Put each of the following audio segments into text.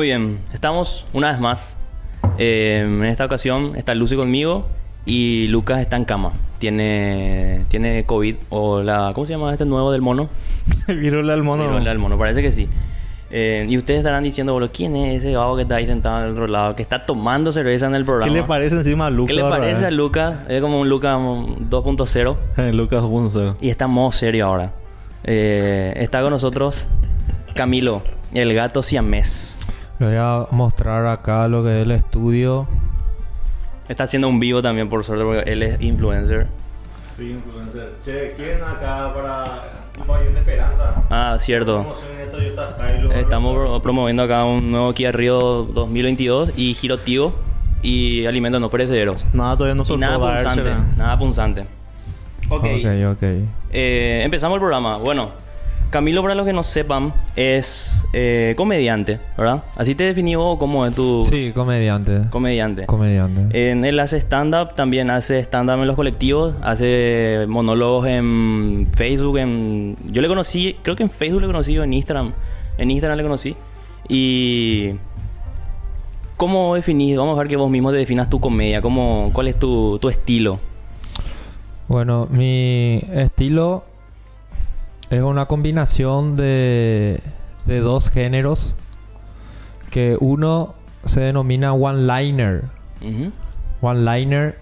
Muy bien, estamos una vez más. Eh, en esta ocasión está Lucy conmigo y Lucas está en cama. Tiene, tiene COVID o la... ¿Cómo se llama este nuevo del mono? Viruela del mono. Viruela del mono, parece que sí. Eh, y ustedes estarán diciendo, boludo, ¿quién es ese vago que está ahí sentado al otro lado, que está tomando cerveza en el programa? ¿Qué le parece encima a Lucas? ¿Qué le parece a Lucas? Es como un Lucas 2.0 Eh, Lucas 2.0. y está en modo serio ahora. Eh, está con nosotros Camilo, el gato siamés. Le voy a mostrar acá lo que es el estudio. Está haciendo un vivo también, por suerte, porque él es influencer. Sí, influencer. Che, ¿quién acá para un pabellón de esperanza? Ah, cierto. Estamos pro- promoviendo acá un nuevo Kia Rio 2022 y Giro Tigo y alimentos no perecederos. Nada, todavía no Y soltó nada punzante, nada punzante. Ok. Ok, ok. Eh, empezamos el programa. Bueno, Camilo, para los que no sepan, es eh, comediante, ¿verdad? Así te definió vos como es tu Sí, comediante. comediante. comediante. En él hace stand-up, también hace stand-up en los colectivos, hace monólogos en Facebook, en... Yo le conocí, creo que en Facebook le conocí, o en Instagram. En Instagram le conocí. Y... ¿Cómo definís? Vamos a ver que vos mismo te definas tu comedia. ¿Cómo, ¿Cuál es tu, tu estilo? Bueno, mi estilo es una combinación de, de dos géneros. Que uno se denomina one-liner. One-liner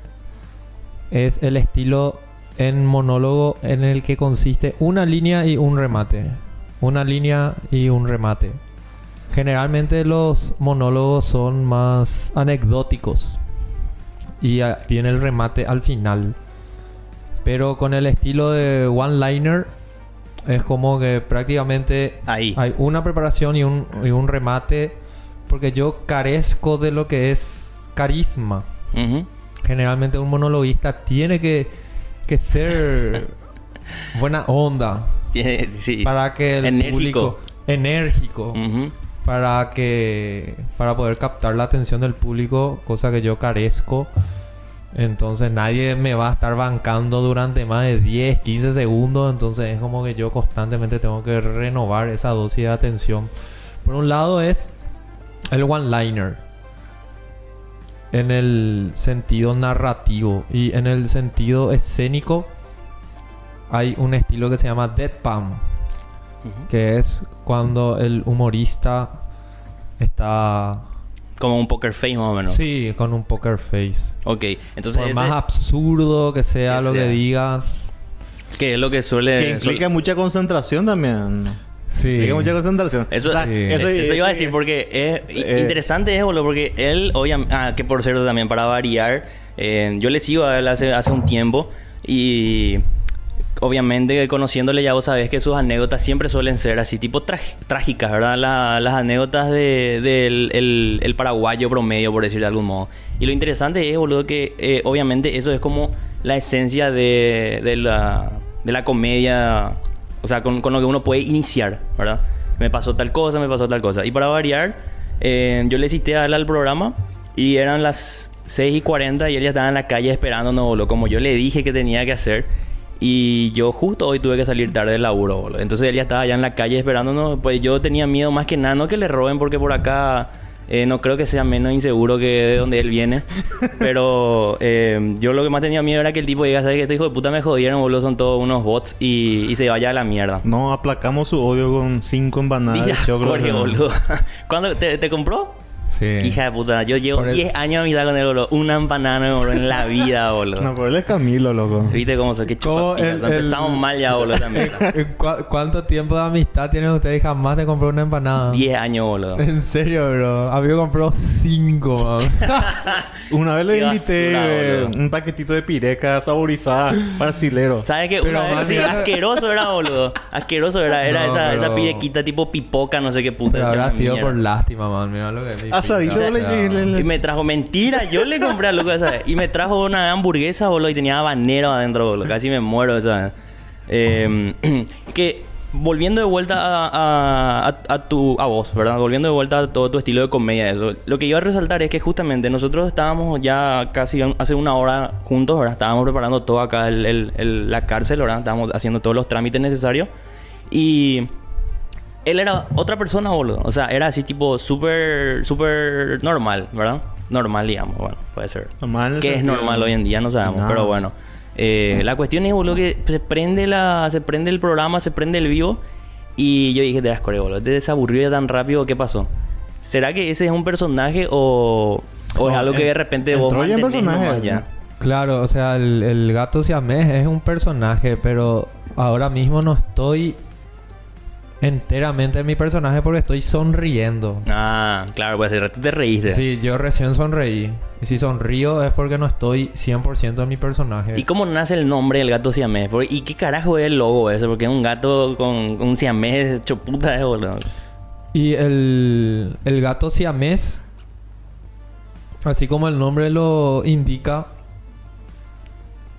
es el estilo en monólogo en el que consiste una línea y un remate. Una línea y un remate. Generalmente los monólogos son más anecdóticos. Y viene el remate al final. Pero con el estilo de one-liner es como que prácticamente Ahí. hay una preparación y un, y un remate. Porque yo carezco de lo que es carisma. Generalmente un monologuista tiene que, que ser buena onda Tiene- sí. para que el Enérgico. público enérgico para que para poder captar la atención del público, cosa que yo carezco. Entonces nadie me va a estar bancando durante más de 10, 15 segundos, entonces es como que yo constantemente tengo que renovar esa dosis de atención. Por un lado es el one-liner. En el sentido narrativo y en el sentido escénico hay un estilo que se llama deadpan que es cuando el humorista está Como un poker face más o menos. sí con un poker face Ok, entonces por ese- más absurdo que sea que lo sea. que digas que es lo que suele... Que implica suele- mucha concentración también. sí Implica mucha concentración. Eso, Sí. eso, eso iba a decir porque es eh, interesante es, boludo, porque él, obviamente, ah, que por cierto también para variar, eh, yo le sigo a él hace, hace un tiempo y obviamente conociéndole ya vos sabés que sus anécdotas siempre suelen ser así, tipo trágicas, ¿verdad? La- las anécdotas de- del el, el paraguayo promedio, por decir de algún modo. Y lo interesante es, boludo, que eh, obviamente eso es como la esencia de, de la, de la comedia, o sea, con, con lo que uno puede iniciar, ¿verdad? Me pasó tal cosa, me pasó tal cosa. Y para variar, eh, yo le cité a él al programa y eran las 6 y 40 y él ya estaba en la calle esperándonos, boludo, como yo le dije que tenía que hacer. Y yo justo hoy tuve que salir tarde del laburo, boludo. Entonces él ya estaba allá en la calle esperándonos. Pues yo tenía miedo más que nada, no que le roben, porque por acá eh, no creo que sea menos inseguro que de donde él viene. Pero eh, yo lo que más tenía miedo era que el tipo diga, ¿sabes qué? Este hijo de puta me jodieron, boludo, son todos unos bots y, y se vaya a la mierda. No aplacamos su odio con cinco empanadas de Día, choclo. Jorge, boludo. ¿Cuándo te, te compró? Sí Hija de puta, yo llevo Por el- 10 años de amistad con él, boludo. Una empanada no me en la vida, boludo. No, pero él es Camilo, loco. ¿Viste cómo soy? Qué ¿Cómo chupapijas. el- Empezamos el- mal ya, boludo, también. ¿En cua- ¿Cuánto tiempo de amistad tienen ustedes jamás te compró una empanada? 10 años, boludo. En serio, bro. A mí me compró cinco, man. Una vez le invité basura, eh, un paquetito de pireca saborizada brasilero. ¿Sabes qué? Una vez, sí, asqueroso era, boludo. Asqueroso era. Era No, esa, pero- esa pirequita tipo pipoca, no sé qué puta. Habrá sido por lástima, man. Mira lo que Asadito, O sea, Y me trajo mentira. Yo le compré a Lucas, ¿sabes? Y me trajo una hamburguesa, boludo. Y tenía habanero adentro, boludo. Casi me muero, ¿sabes? Eh, que volviendo de vuelta a, a, a- a tu a vos, ¿verdad? Volviendo de vuelta a todo tu estilo de comedia, eso. Lo que iba a resaltar es que justamente nosotros estábamos ya casi hace una hora juntos, ¿verdad? Estábamos preparando todo acá el, el- el- la cárcel, ¿verdad? Estábamos haciendo todos los trámites necesarios. Y él era otra persona, boludo. O sea, era así tipo súper, súper normal, ¿verdad? Normal, digamos. Bueno, puede ser. Normal ¿Qué es normal hoy en día? No sabemos, pero bueno. Eh, la cuestión es, boludo, que se prende la, se prende el programa, se prende el vivo. Y yo dije, te das core, boludo. Te desaburrió ya tan rápido, ¿qué pasó? ¿Será que ese es un personaje o, o es algo que de repente vos mantenés personaje, nomás ya? Claro, o sea, el, el gato siamés es un personaje, pero ahora mismo no estoy enteramente en mi personaje porque estoy sonriendo. Ah, claro, pues hace rato te reíste. Sí, yo recién sonreí. Y si sonrío es porque no estoy 100% en mi personaje. ¿Y cómo nace el nombre del gato siamés? ¿Y qué carajo es el logo ese? Porque es un gato con un siamés hecho puta, eh, boludo. Y el, el gato siamés, así como el nombre lo indica,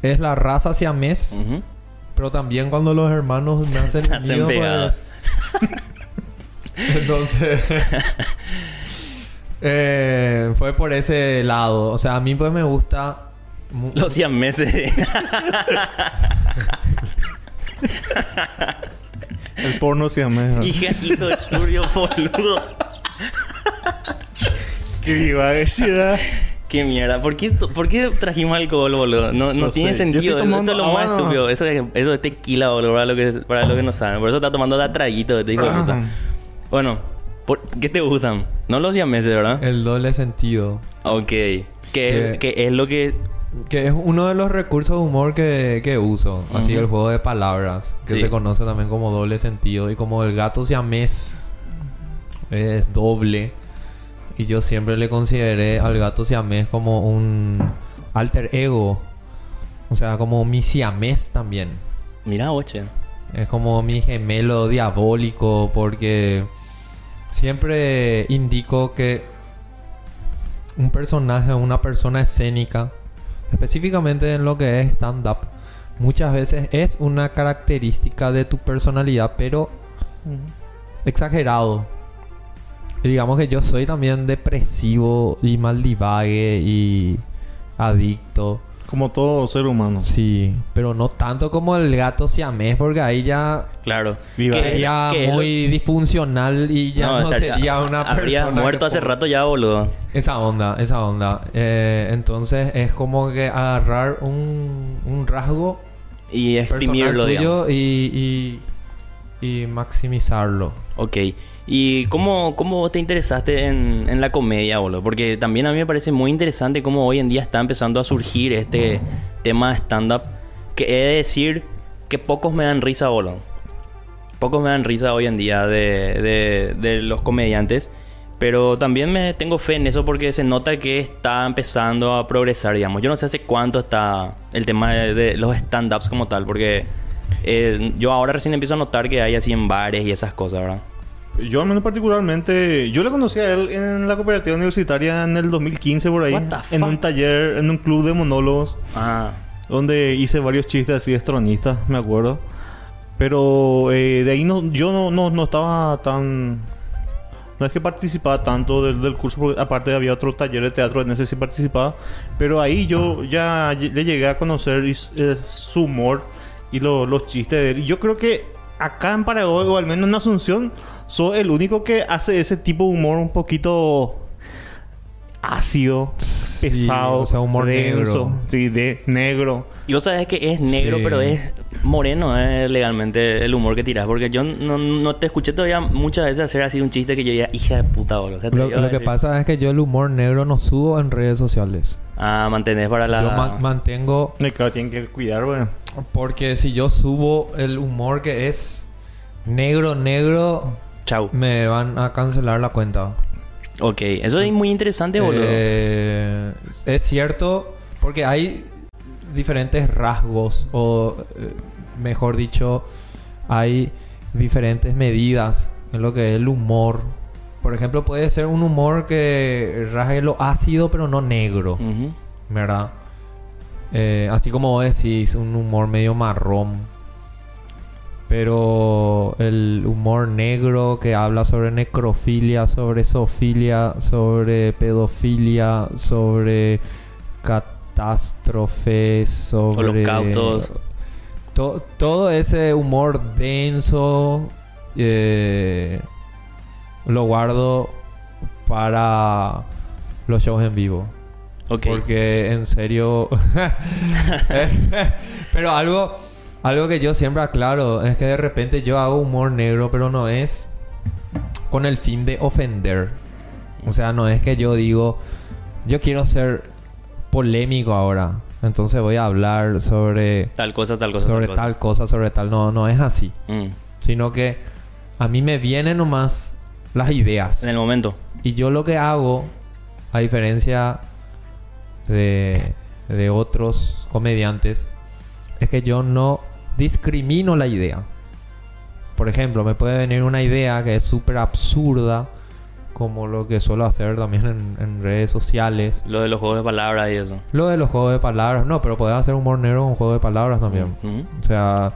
es la raza siamés. Pero también cuando los hermanos nacen Nacen unidos, pues... Entonces... eh, fue por ese lado. O sea, a mí pues me gusta... Los siameses. El porno llama. Hija, hijo de boludo. Que iba a decir, ah, Qué mierda. ¿Por qué, por qué trajimos alcohol, boludo? No, no No tiene sé. Sentido. estoy Esto tomando es lo más estúpido. Eso es, eso es tequila, boludo, para lo que, para lo que no saben. Por eso está tomando la traguito, este de puta. Bueno, ¿por ¿qué te gustan? No los siameses, ¿verdad? El doble sentido. Ok. ¿Qué, qué es lo que Que es uno de los recursos de humor que, que uso. Así Ujú. el juego de palabras. Que Sí. se conoce también como doble sentido. Y como el gato siamés es doble. Y yo siempre le consideré al gato siamés como un alter ego. O sea, como mi siamés también. Mira, oche. Es como mi gemelo diabólico porque siempre indico que un personaje, una persona escénica, específicamente en lo que es stand-up, muchas veces es una característica de tu personalidad, pero exagerado. Y digamos que yo soy también depresivo y maldivague y adicto. Como todo ser humano. Sí, pero no tanto como el gato siamés, porque ahí ya Claro. Viva. ¿Qué- sería lo- muy disfuncional y ya no, estaría- sería una Habría persona. muerto hace rato ya, boludo. Esa onda, esa onda. Eh, entonces es como que agarrar un, un rasgo Y exprimirlo, digamos. tuyo y, y, y maximizarlo. Ok. ¿Y cómo, cómo te interesaste en, en la comedia, boludo? Porque también a mí me parece muy interesante cómo hoy en día está empezando a surgir este tema de stand-up. Que he de decir que pocos me dan risa, boludo. Pocos me dan risa hoy en día de, de- los comediantes. Pero también me tengo fe en eso porque se nota que está empezando a progresar, digamos. Yo no sé hace cuánto está el tema de, de los stand-ups como tal, porque eh, yo ahora recién empiezo a notar que hay así en bares y esas cosas, ¿verdad? Yo al menos particularmente, yo le conocí a él en la cooperativa universitaria en el 2015 por ahí, What the en fuck? un taller, en un club de monólogos, Ah, donde hice varios chistes así estronistas, me acuerdo. Pero eh, de ahí no, yo no, no, no estaba tan... No es que participaba tanto del, del curso, porque aparte había otro taller de teatro, en ese sí participaba. Pero ahí yo ya le llegué a conocer y eh, su humor y lo- los chistes de él. Y yo creo que acá en Paraguay, o al menos en Asunción, soy el único que hace ese tipo de humor un poquito ácido, Sí, pesado, o sea, humor denso, negro. sí, de negro. y vos sabés que es negro, Sí. pero es moreno eh, legalmente el humor que tirás. Porque yo no, no te escuché todavía muchas veces hacer así un chiste que yo ya, hija de puta, boludo. O sea, te Lo, que pasa es que yo el humor negro no subo en redes sociales. Ah, mantenés para la... Yo ma- mantengo No, claro, tienen que cuidar, bueno. porque si yo subo el humor que es negro negro Chau. me van a cancelar la cuenta. Ok, eso es muy interesante, boludo. Eh, es cierto, porque hay diferentes rasgos, o eh, mejor dicho, hay diferentes medidas en lo que es el humor. Por ejemplo, puede ser un humor que rasgue lo ácido, pero no negro. ¿verdad? Eh, así como vos decís, un humor medio marrón. Pero el humor negro que habla sobre necrofilia, sobre zoofilia, sobre pedofilia, sobre catástrofes, sobre... Holocaustos. To- todo ese humor denso eh, lo guardo para los shows en vivo. Ok. Porque en serio. pero algo, algo que yo siempre aclaro es que de repente yo hago humor negro, pero no es con el fin de ofender. O sea, no es que yo digo, yo quiero ser polémico ahora. Entonces voy a hablar sobre, Tal cosa, tal cosa. sobre tal cosa. tal cosa, sobre tal. No, no es así. Mm. Sino que a mí me vienen nomás las ideas. En el momento. Y yo lo que hago, a diferencia de, de otros comediantes, es que yo no discrimino la idea. Por ejemplo, me puede venir una idea que es súper absurda, como lo que suelo hacer también en, en redes sociales. Lo de los juegos de palabras y eso. Lo de los juegos de palabras, no, pero puedes hacer humor negro con juego de palabras también. O sea,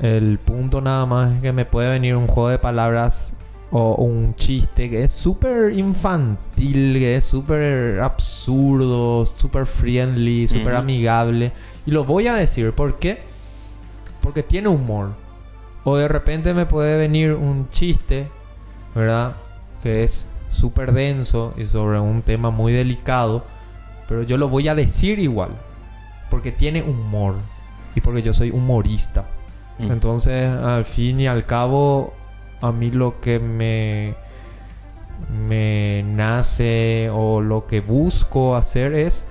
el punto nada más es que me puede venir un juego de palabras o un chiste que es súper infantil, que es súper absurdo, súper friendly, súper amigable. Y lo voy a decir, ¿por qué? Porque tiene humor. O de repente me puede venir un chiste, ¿verdad? Que es súper denso y sobre un tema muy delicado. Pero yo lo voy a decir igual. Porque tiene humor. Y porque yo soy humorista. Mm. Entonces, al fin y al cabo, a mí lo que me, me nace o lo que busco hacer es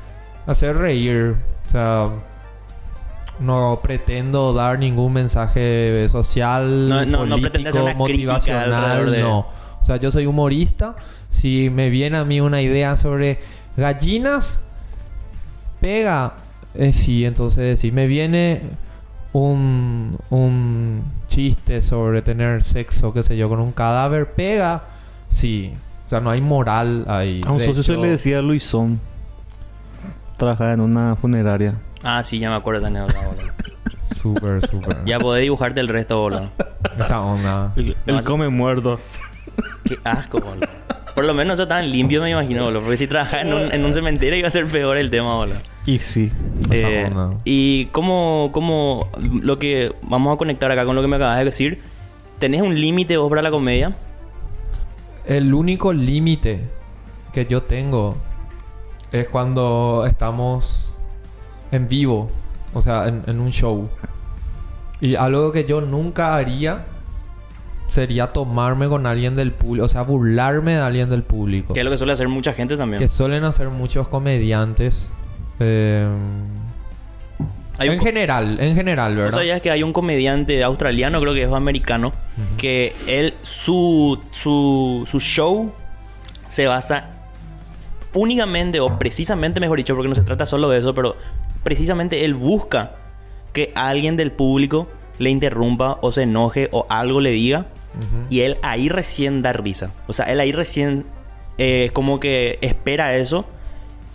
hacer reír. O sea, no pretendo dar ningún mensaje social, No- político, motivacional, de- no. O sea, yo soy humorista. Si me viene a mí una idea sobre gallinas, pega. Eh, sí, entonces si me viene un, un chiste sobre tener sexo, qué sé yo, con un cadáver, pega. Sí. O sea, no hay moral ahí. A un socio se le decía Luisón. Trabajaba en una funeraria. Ah, sí, ya me acuerdo de anécdota, boludo. Súper, súper. Ya podés dibujarte el resto, boludo. Esa onda. Él No, come muertos. Qué asco, boludo. Por lo menos eso tan limpio, me imagino, boludo. Porque si trabajaba en un, en un cementerio iba a ser peor el tema, boludo. Y sí. Esa Eh, onda. y como, como lo que vamos a conectar acá con lo que me acabas de decir, ¿tenés un límite vos para la comedia? El único límite que yo tengo es cuando estamos en vivo, o sea, en, en un show. Y algo que yo nunca haría sería tomarme con alguien del público, o sea, burlarme de alguien del público. Que es lo que suele hacer mucha gente también. Que suelen hacer muchos comediantes. eh, Hay en general, en general, ¿No ¿verdad? sabías que hay un comediante australiano, creo que es americano, que él, su, su, su show se basa únicamente o precisamente, mejor dicho, porque no se trata solo de eso, pero precisamente él busca que alguien del público le interrumpa o se enoje o algo le diga y él ahí recién da risa. O sea, él ahí recién eh, como que espera eso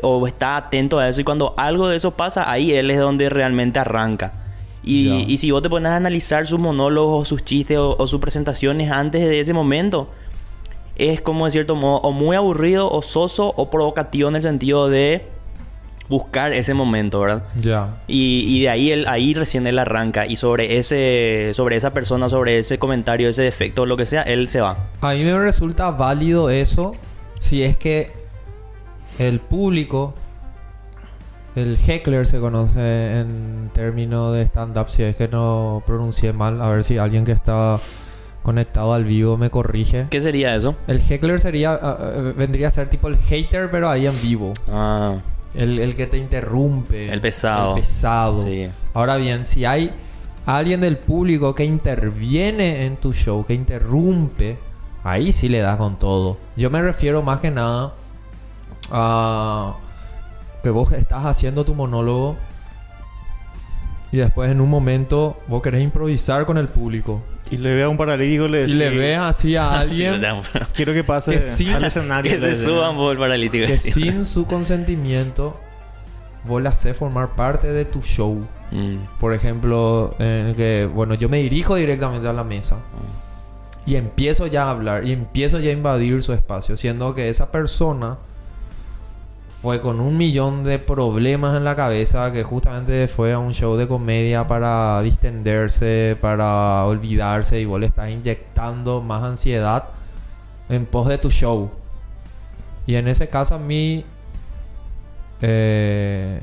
o está atento a eso y cuando algo de eso pasa, ahí él es donde realmente arranca. Y, si vos te pones a analizar sus monólogos o sus chistes o, o sus presentaciones antes de ese momento, es como de cierto modo o muy aburrido o soso o provocativo en el sentido de buscar ese momento, ¿verdad? Ya. Y, y de ahí él, ahí recién él arranca. Y sobre ese, sobre esa persona, sobre ese comentario, ese defecto, lo que sea, él se va. A mí me resulta válido eso si es que el público, el heckler se conoce en términos de stand-up, si es que no pronuncié mal, a ver si alguien que está conectado al vivo me corrige. ¿Qué sería eso? El heckler sería, ah, vendría a ser tipo el hater, pero ahí en vivo. Ah, El, el que te interrumpe. El pesado. El pesado. sí. Ahora bien, si hay alguien del público que interviene en tu show, que interrumpe, ahí sí le das con todo. Yo me refiero más que nada a que vos estás haciendo tu monólogo y después en un momento vos querés improvisar con el público Y le ve a un paralítico le y le ves así a Sí, alguien Quiero que pase Que sí. al escenario. que se suban por el paralítico. que sí. sin su consentimiento vos le haces formar parte de tu show. Mm, Por ejemplo, en el que, bueno, yo me dirijo directamente a la mesa y empiezo ya a hablar y empiezo ya a invadir su espacio, siendo que esa persona fue con un millón de problemas en la cabeza, que justamente fue a un show de comedia para distenderse, para olvidarse, y vos le estás inyectando más ansiedad en pos de tu show. Y en ese caso a mí, eh,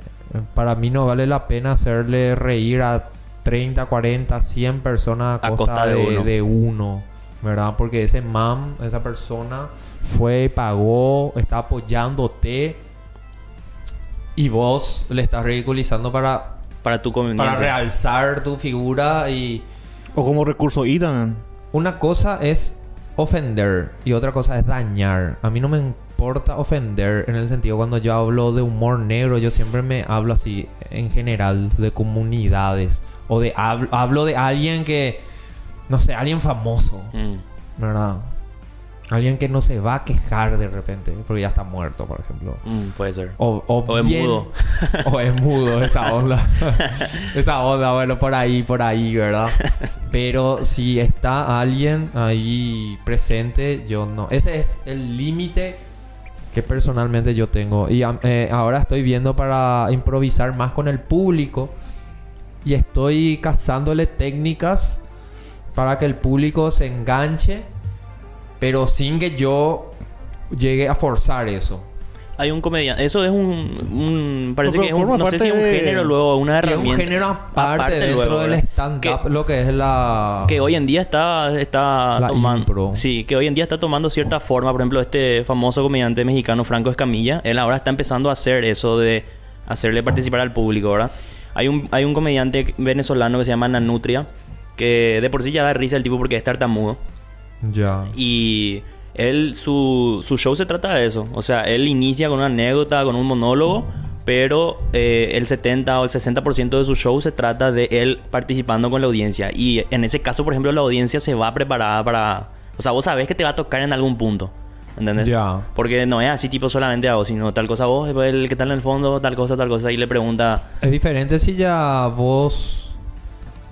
para mí no vale la pena hacerle reír a 30, 40, 100 personas a, A costa, costa de de, uno. de uno, ¿verdad? Porque ese mam, esa persona fue, pagó, está apoyándote y vos le estás ridiculizando para, Para tu para conveniencia. realzar tu figura y O como recurso I también. una cosa es ofender y otra cosa es dañar. A mí no me importa ofender en el sentido cuando yo hablo de humor negro, yo siempre me hablo así en general de comunidades o de hablo, hablo de alguien que no sé, alguien famoso, Mm, ¿verdad? Alguien que no se va a quejar de repente porque ya está muerto, por ejemplo. mm, puede ser. O, o O es mudo. o es mudo, esa onda. esa onda, bueno, por ahí, por ahí, ¿verdad? Pero si está alguien ahí presente, yo no. Ese es el límite que personalmente yo tengo. Y eh, ahora estoy viendo para improvisar más con el público. Y estoy cazándole técnicas para que el público se enganche. Pero sin que yo llegue a forzar eso. Hay un comediante. Eso es un. un- parece No, que es un. No sé si es un parte de- género luego, una Y es herramienta. un género aparte, dentro luego, del stand-up, lo que es la... Que hoy en día está, está La tomando. impro. Sí, que hoy en día está tomando cierta forma. Por ejemplo, este famoso comediante mexicano Franco Escamilla, él ahora está empezando a hacer eso de hacerle participar al público, ¿verdad? Hay un, hay un comediante venezolano que se llama Nanutria, que de por sí ya da risa el tipo porque es tartamudo. Ya. Y él, su, su show se trata de eso. O sea, él inicia con una anécdota, con un monólogo, pero eh, el 70 o el 60% de su show se trata de él participando con la audiencia. Y en ese caso, por ejemplo, la audiencia se va preparada para... O sea, vos sabés que te va a tocar en algún punto. ¿Entendés? Ya. Porque no es así tipo solamente a vos, sino tal cosa a vos, después el que está en el fondo, tal cosa, tal cosa, y le pregunta... Es diferente si ya vos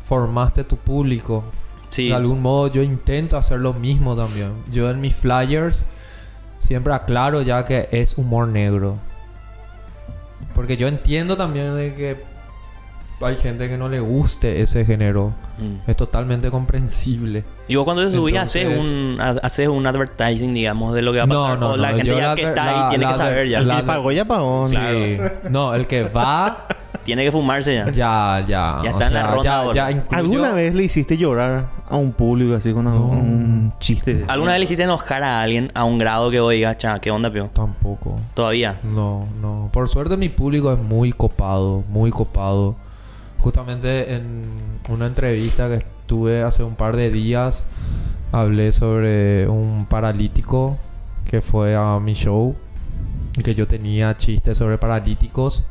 formaste tu público. Sí, De algún modo yo intento hacer lo mismo también. Yo en mis flyers siempre aclaro ya que es humor negro. Porque yo entiendo también de que hay gente que no le guste ese género. Mm. Es totalmente comprensible. Y vos cuando te subís haces un, ha- haces un advertising, digamos, de lo que va a pasar. No, no, o la no, gente yo ya la- que está la- ahí tiene la- que saber ya. la- Y pagó, ya pagó. Sí. No, el que va Tiene que fumarse ya. ya, ya. Ya o está en la ronda ya- ahora. ya incluyó- ¿Alguna vez le hiciste llorar a un público así con algún- un chiste? ¿Alguna vez le hiciste enojar a alguien a un grado que vos digas, cha, qué onda, pio? Tampoco. Todavía. No, no. Por suerte mi público es muy copado, muy copado. Justamente en una entrevista que estuve hace un par de días, hablé sobre un paralítico que fue a mi show y que yo tenía chistes sobre paralíticos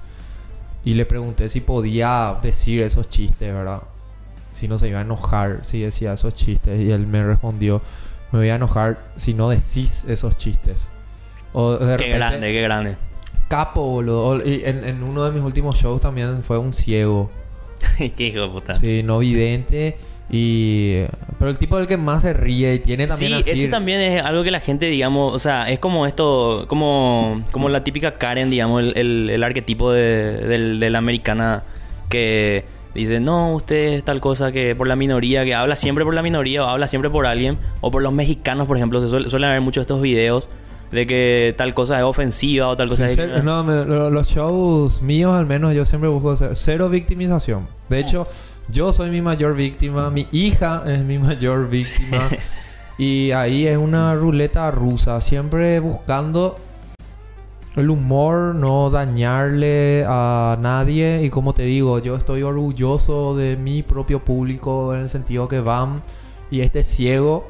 y le pregunté si podía decir esos chistes, ¿verdad? Si no se iba a enojar si decía esos chistes y él me respondió, me voy a enojar si no decís esos chistes. O de Qué grande, qué grande. Capo, boludo. Y en, en uno de mis últimos shows también fue un ciego. qué hijo de puta. Sí, no vidente. Y... Pero el tipo del que más se ríe y tiene también Sí, así... ese también es algo que la gente, digamos, o sea, es como esto, como, como la típica Karen, digamos, el, el, el arquetipo de, del- de la americana que dice, no, usted es tal cosa que por la minoría, que habla siempre por la minoría o habla siempre por alguien, o por los mexicanos, por ejemplo, se suele- suelen haber muchos estos videos de que tal cosa es ofensiva o tal cosa Sí, es... cer- no, me- los shows míos al menos yo siempre busco cero victimización. De hecho, yo soy mi mayor víctima, mi hija es mi mayor víctima. y ahí es una ruleta rusa, siempre buscando el humor, no dañarle a nadie. Y como te digo, yo estoy orgulloso de mi propio público en el sentido que van y este ciego,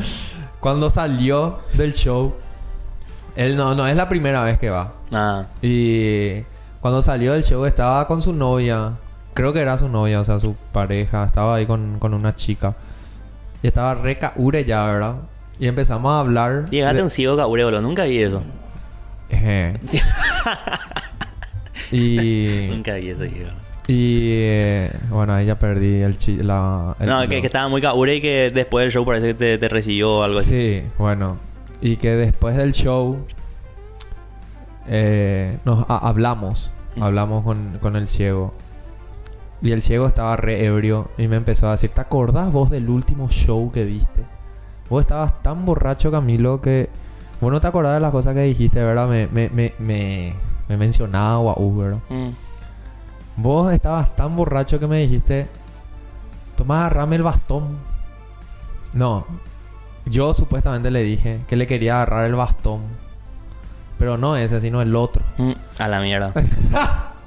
cuando salió del show, él no, no es la primera vez que va. Nada. Y cuando salió del show estaba con su novia. Creo que era su novia, o sea, su pareja. Estaba ahí con, con una chica. Y estaba re caure ya, ¿verdad? Y empezamos a hablar. Llegaste de- un ciego caure, boludo. Nunca vi eso. Ejé. y... Nunca vi eso, digo. Y... eh, bueno, ahí ya perdí el chi la... el No, que, que estaba muy caure y que después del show parece que te, te recibió o algo así. Sí, bueno. Y que después del show eh, nos ha- hablamos, Mm. hablamos con, con el ciego. Y el ciego estaba re ebrio y me empezó a decir, ¿te acordás vos del último show que diste? Vos estabas tan borracho, Camilo, que vos no te acordás de las cosas que dijiste, ¿verdad? Me, me, me, me, me mencionaba Guau, ¿verdad? Mm. Vos estabas tan borracho que me dijiste, toma, agarrame el bastón. No, yo supuestamente le dije que le quería agarrar el bastón. Pero no ese, sino el otro. Mm. A la mierda.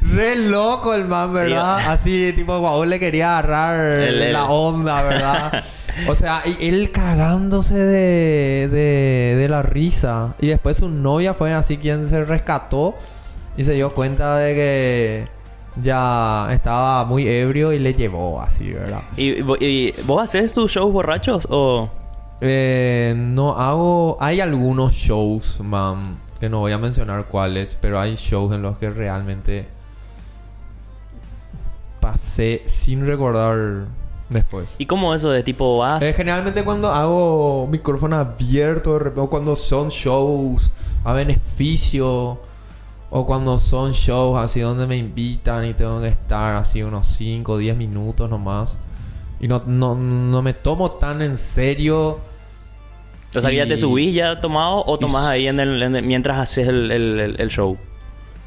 Re loco el man, ¿verdad? Así, tipo, guau, le quería agarrar El- el- la onda, ¿verdad? o sea, y él cagándose de, de, de la risa. Y después su novia fue así quien se rescató y se dio cuenta de que ya estaba muy ebrio y le llevó así, ¿verdad? ¿Y, vo- y vos haces tus shows borrachos o...? Eh, no hago... Hay algunos shows, man, que no voy a mencionar cuáles, pero hay shows en los que realmente pasé sin recordar después. ¿Y cómo eso de tipo vas? Eh, generalmente cuando hago micrófono abierto, o cuando son shows a beneficio, o cuando son shows así donde me invitan y tengo que estar así unos 5 o 10 minutos nomás. Y no, no, no me tomo tan en serio. O sea, que ya te subís ya tomado o tomás ahí en el, en el- mientras haces el, el- show.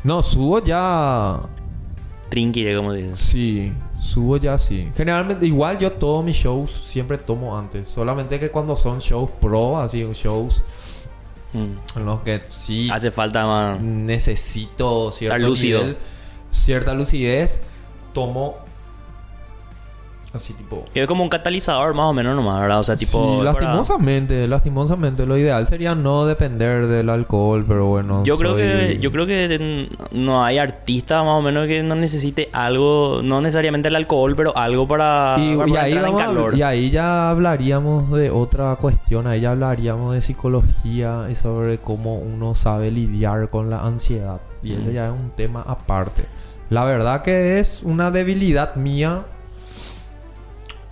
No, subo ya. Trinky, como dices. Sí, subo ya sí. Generalmente, igual yo todos mis shows siempre tomo antes. Solamente que cuando son shows pro, así shows Mm. en los que sí Hace falta más... necesito lúcido. nivel, cierta lucidez, tomo así tipo. Que es como un catalizador más o menos nomás, ¿verdad? O sea, tipo... sí, para- lastimosamente, lastimosamente, lo ideal sería no depender del alcohol, pero bueno. Yo creo soy- que yo creo que mm, no hay artista más o menos que no necesite algo, no necesariamente el alcohol, pero algo para, Y, para y ahí entrar en vamos a- calor. y ahí ya hablaríamos de otra cuestión, ahí ya hablaríamos de psicología y sobre cómo uno sabe lidiar con la ansiedad. Y eso Ujú. ya es un tema aparte. La verdad que es una debilidad mía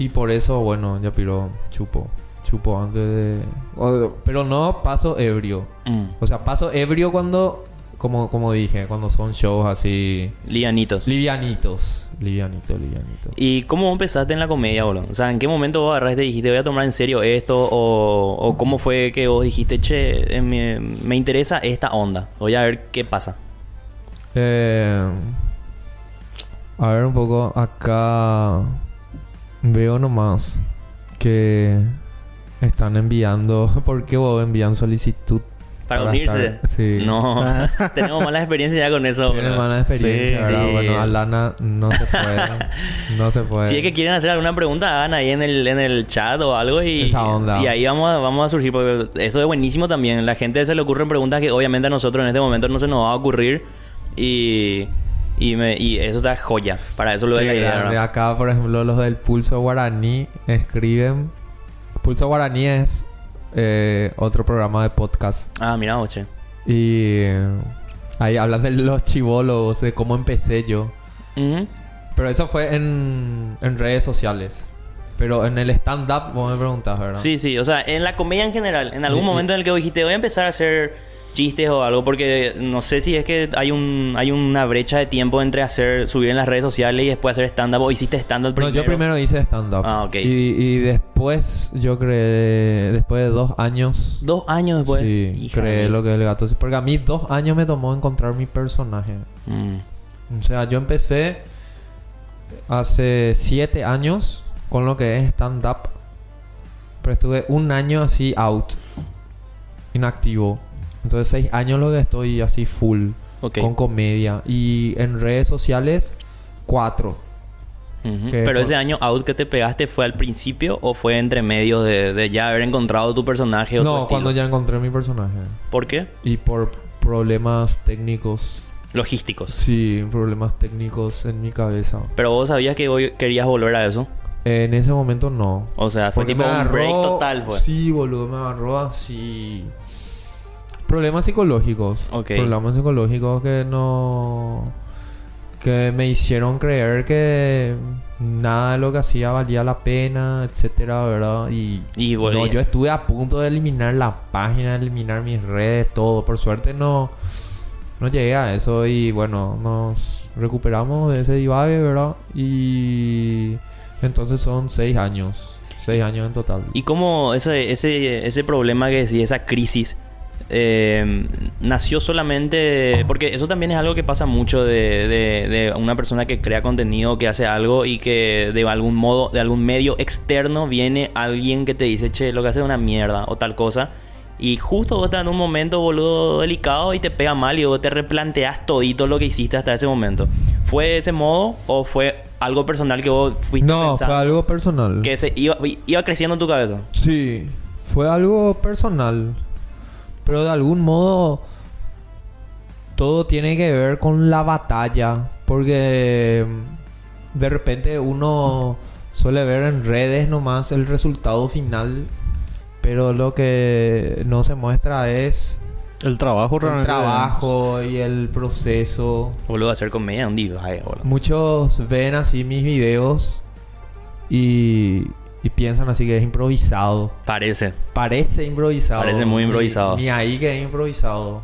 y por eso, bueno, ya piro, chupo. Chupo antes de... o- Pero no paso ebrio. Mm. O sea, paso ebrio cuando, como, como dije, cuando son shows así... Livianitos. Livianitos. Livianito, livianito. ¿Y cómo empezaste en la comedia, boludo? O sea, ¿en qué momento vos agarraste y dijiste voy a tomar en serio esto? ¿O, o cómo fue que vos dijiste, che, eh, me, me interesa esta onda? Voy a ver qué pasa. Eh, a ver un poco acá veo nomás que están enviando ¿por qué vos envían solicitud Para, unirse. estar- sí No, tenemos mala experiencia ya con eso. tienen mala experiencia Sí, sí. bueno Alana no se puede no se puede Si es que quieren hacer alguna pregunta, hagan ahí en el, en el chat o algo y, Esa onda. y ahí vamos a, vamos a surgir. Porque eso es buenísimo también. La gente se le ocurren preguntas que obviamente a nosotros en este momento no se nos va a ocurrir. Y, y, me- y eso está joya. Para eso lo de la acá por ejemplo los del pulso guaraní escriben pulso guaraní es eh, otro programa de podcast Ah, mira, oche. y eh, ahí hablan de los chivólogos de cómo empecé yo Ujú. Pero eso fue en, en redes sociales. Pero en el stand-up vos me preguntás, ¿verdad? Sí, sí. O sea, en la comedia en general, en algún Y- momento en el que dijiste voy a empezar a hacer chistes o algo, porque no sé si es que hay un hay una brecha de tiempo entre hacer subir en las redes sociales y después hacer stand-up o hiciste stand-up No, primero. yo primero hice stand-up. Ah, ok. Y, y después, yo creé, después de dos años... Dos años después. sí, Hija creé de- lo que es el gato. Porque a mí dos años me tomó encontrar mi personaje. Mm. O sea, yo empecé hace siete años con lo que es stand-up. Pero estuve un año así out. Inactivo. Entonces seis años lo que estoy así full. Ok. Con comedia. Y en redes sociales, cuatro. Pero ese año out que te pegaste fue al principio o fue entre medio de, de ya haber encontrado tu personaje o No, cuando ya encontré mi personaje. ¿Por qué? Y por problemas técnicos. Logísticos. Sí, problemas técnicos en mi cabeza. Pero vos sabías que hoy querías volver a eso. En ese momento no. O sea, fue Porque tipo un break total, fue. Sí, boludo, me agarró así. Problemas psicológicos. Problemas psicológicos que no. que me hicieron creer que nada de lo que hacía valía la pena, etcétera, ¿verdad? Y, Y, bueno, no, yo estuve a punto de eliminar la página, eliminar mis redes, todo. Por suerte no, no llegué a eso y bueno, nos recuperamos de ese divague, ¿verdad? Y entonces son seis años, seis años en total. ¿Y cómo ese, ese, ese problema que decís, esa crisis, eh, nació solamente... Porque eso también es algo que pasa mucho de, de- de una persona que crea contenido, que hace algo y que de algún modo, de algún medio externo viene alguien que te dice, che, lo que hace es una mierda o tal cosa. Y justo vos estás en un momento, boludo, delicado y te pega mal y vos te replanteas todito lo que hiciste hasta ese momento. ¿Fue de ese modo o fue algo personal que vos fuiste No, pensando? fue algo personal. Que se iba, iba creciendo en tu cabeza. Sí, fue algo personal. Pero de algún modo todo tiene que ver con la batalla. Porque mm, de repente uno suele ver en redes nomás el resultado final. Pero lo que no se muestra es El trabajo el realmente. trabajo y el proceso. Boludo, hacer comedia un boludo. Muchos ven así mis videos y, y piensan así que es improvisado. Parece. Parece improvisado. Parece muy improvisado. Ni, ahí que es improvisado.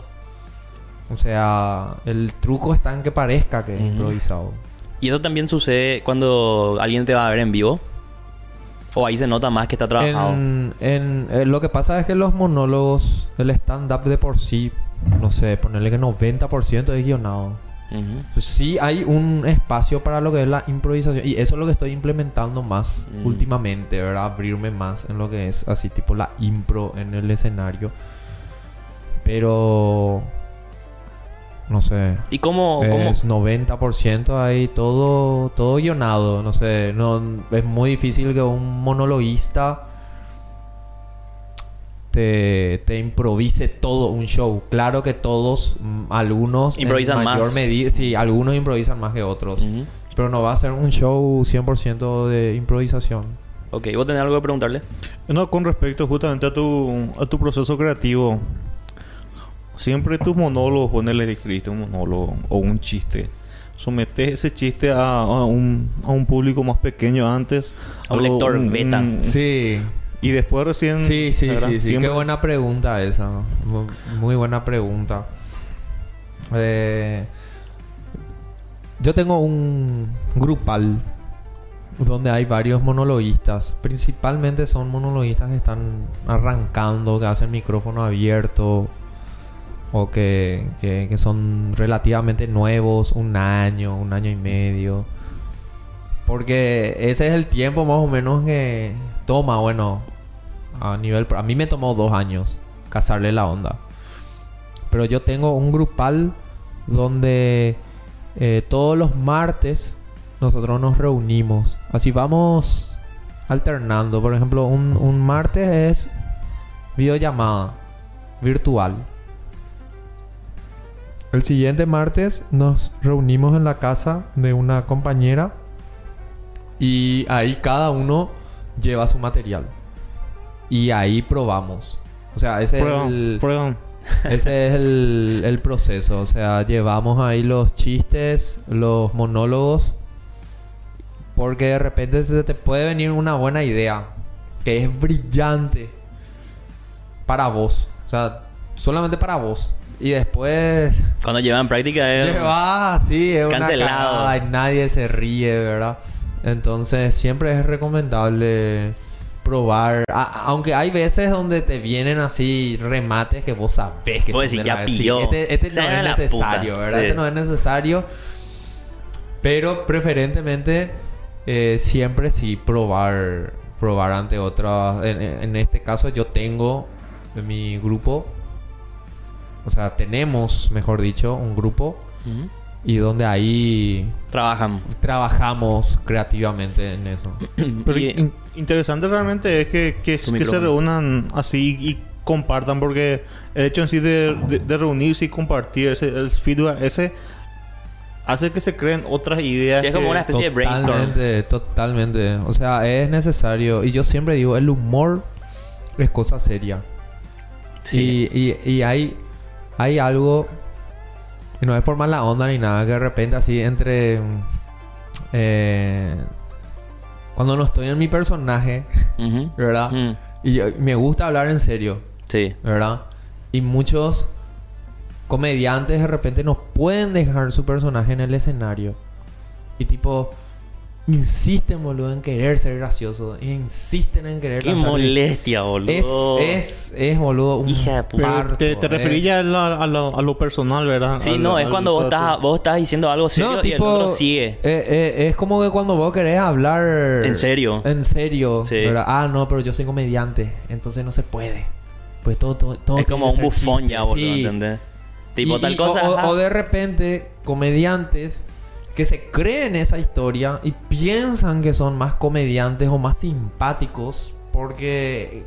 O sea, el truco está en que parezca que es improvisado. ¿Y eso también sucede cuando alguien te va a ver en vivo? ¿O ahí se nota más que está trabajado? En, en- eh, lo que pasa es que los monólogos, el stand-up de por sí, no sé, ponerle que 90% es guionado. Pues sí hay un espacio para lo que es la improvisación. Y eso es lo que estoy implementando más Mm. últimamente, ¿verdad? Abrirme más en lo que es así tipo la impro en el escenario. Pero... No sé. ¿Y cómo, cómo- Es 90% ahí todo, todo guionado. No sé. No, es muy difícil que un monologuista te, te improvise todo un show. Claro que todos, mm, algunos Improvisan en mayor más. medida, sí, algunos improvisan más que otros. Pero no va a ser un show 100% de improvisación. Ok, ¿vos tenés algo que preguntarle? No, con respecto justamente a tu, a tu proceso creativo. Siempre tus monólogos, ponerle escribiste un monólogo o un chiste. Sometes ese chiste a, a un, a un público más pequeño antes. A un lector beta. Sí. Y después recién... Sí, sí, ¿verdad? sí, sí. Siempre- Qué buena pregunta esa. Mu- Muy buena pregunta. Eh, yo tengo un grupal donde hay varios monologuistas. Principalmente son monologuistas que están arrancando, que hacen micrófono abierto o que, que- que son relativamente nuevos, un año, un año y medio. Porque ese es el tiempo más o menos que toma, bueno, a nivel... A mí me tomó dos años cazarle la onda. Pero yo tengo un grupal donde eh, todos los martes nosotros nos reunimos. Así vamos alternando. Por ejemplo, un, un martes es videollamada virtual. El siguiente martes nos reunimos en la casa de una compañera y ahí cada uno lleva su material. Y ahí probamos. O sea, ese es el, prueban. ese es el, el proceso. O sea, llevamos ahí los chistes, los monólogos. Porque de repente se te puede venir una buena idea. Que es brillante. Para vos. O sea, solamente para vos. Y después... Cuando llevan práctica es... Lleva, sí, es Cancelado. y nadie se ríe, ¿verdad? Entonces siempre es recomendable probar. A- aunque hay veces donde te vienen así remates que vos sabés que Vos son de ya sí, pilló. este, este no es necesario. ¿verdad? Sí. Este no es necesario. Pero preferentemente eh, siempre sí probar probar ante otras. En, en este caso yo tengo en mi grupo, o sea, tenemos, mejor dicho, un grupo. Y donde ahí Trabajan. trabajamos creativamente en eso. Pero Y- in- interesante realmente es que, que, se reúnan así y compartan porque el hecho en sí de, de- de reunirse y compartir ese el feedback ese hace que se creen otras ideas. Sí, es como una especie de brainstorm. Totalmente, totalmente. O sea, es necesario. Y yo siempre digo, el humor es cosa seria. Sí. Y, y, y hay, hay algo Y no es por mala onda ni nada, que de repente así entre... eh, cuando no estoy en mi personaje. ¿verdad? Y yo- me gusta hablar en serio, Sí. ¿verdad? Y muchos comediantes de repente no pueden dejar su personaje en el escenario. Y tipo, insisten, boludo, en querer ser gracioso. Insisten en querer Qué molestia, Es, boludo. es, es, boludo, un Hija de puta. Te, te referís ya a, la- a lo, a lo personal, ¿verdad? Sí, no, es cuando vos estás, vos estás diciendo algo serio No, y el tipo, otro sigue. eh, eh, es como que cuando vos querés hablar... En serio. En serio. Sí. ¿verdad? Ah, no, pero yo soy comediante. Entonces no se puede. Pues todo, todo, todo es como un bufón chiste. ya, boludo, Sí. ¿entendés? Tipo Y- tal cosa. O, o- ajá. o de repente, comediantes que se creen esa historia y piensan que son más comediantes o más simpáticos porque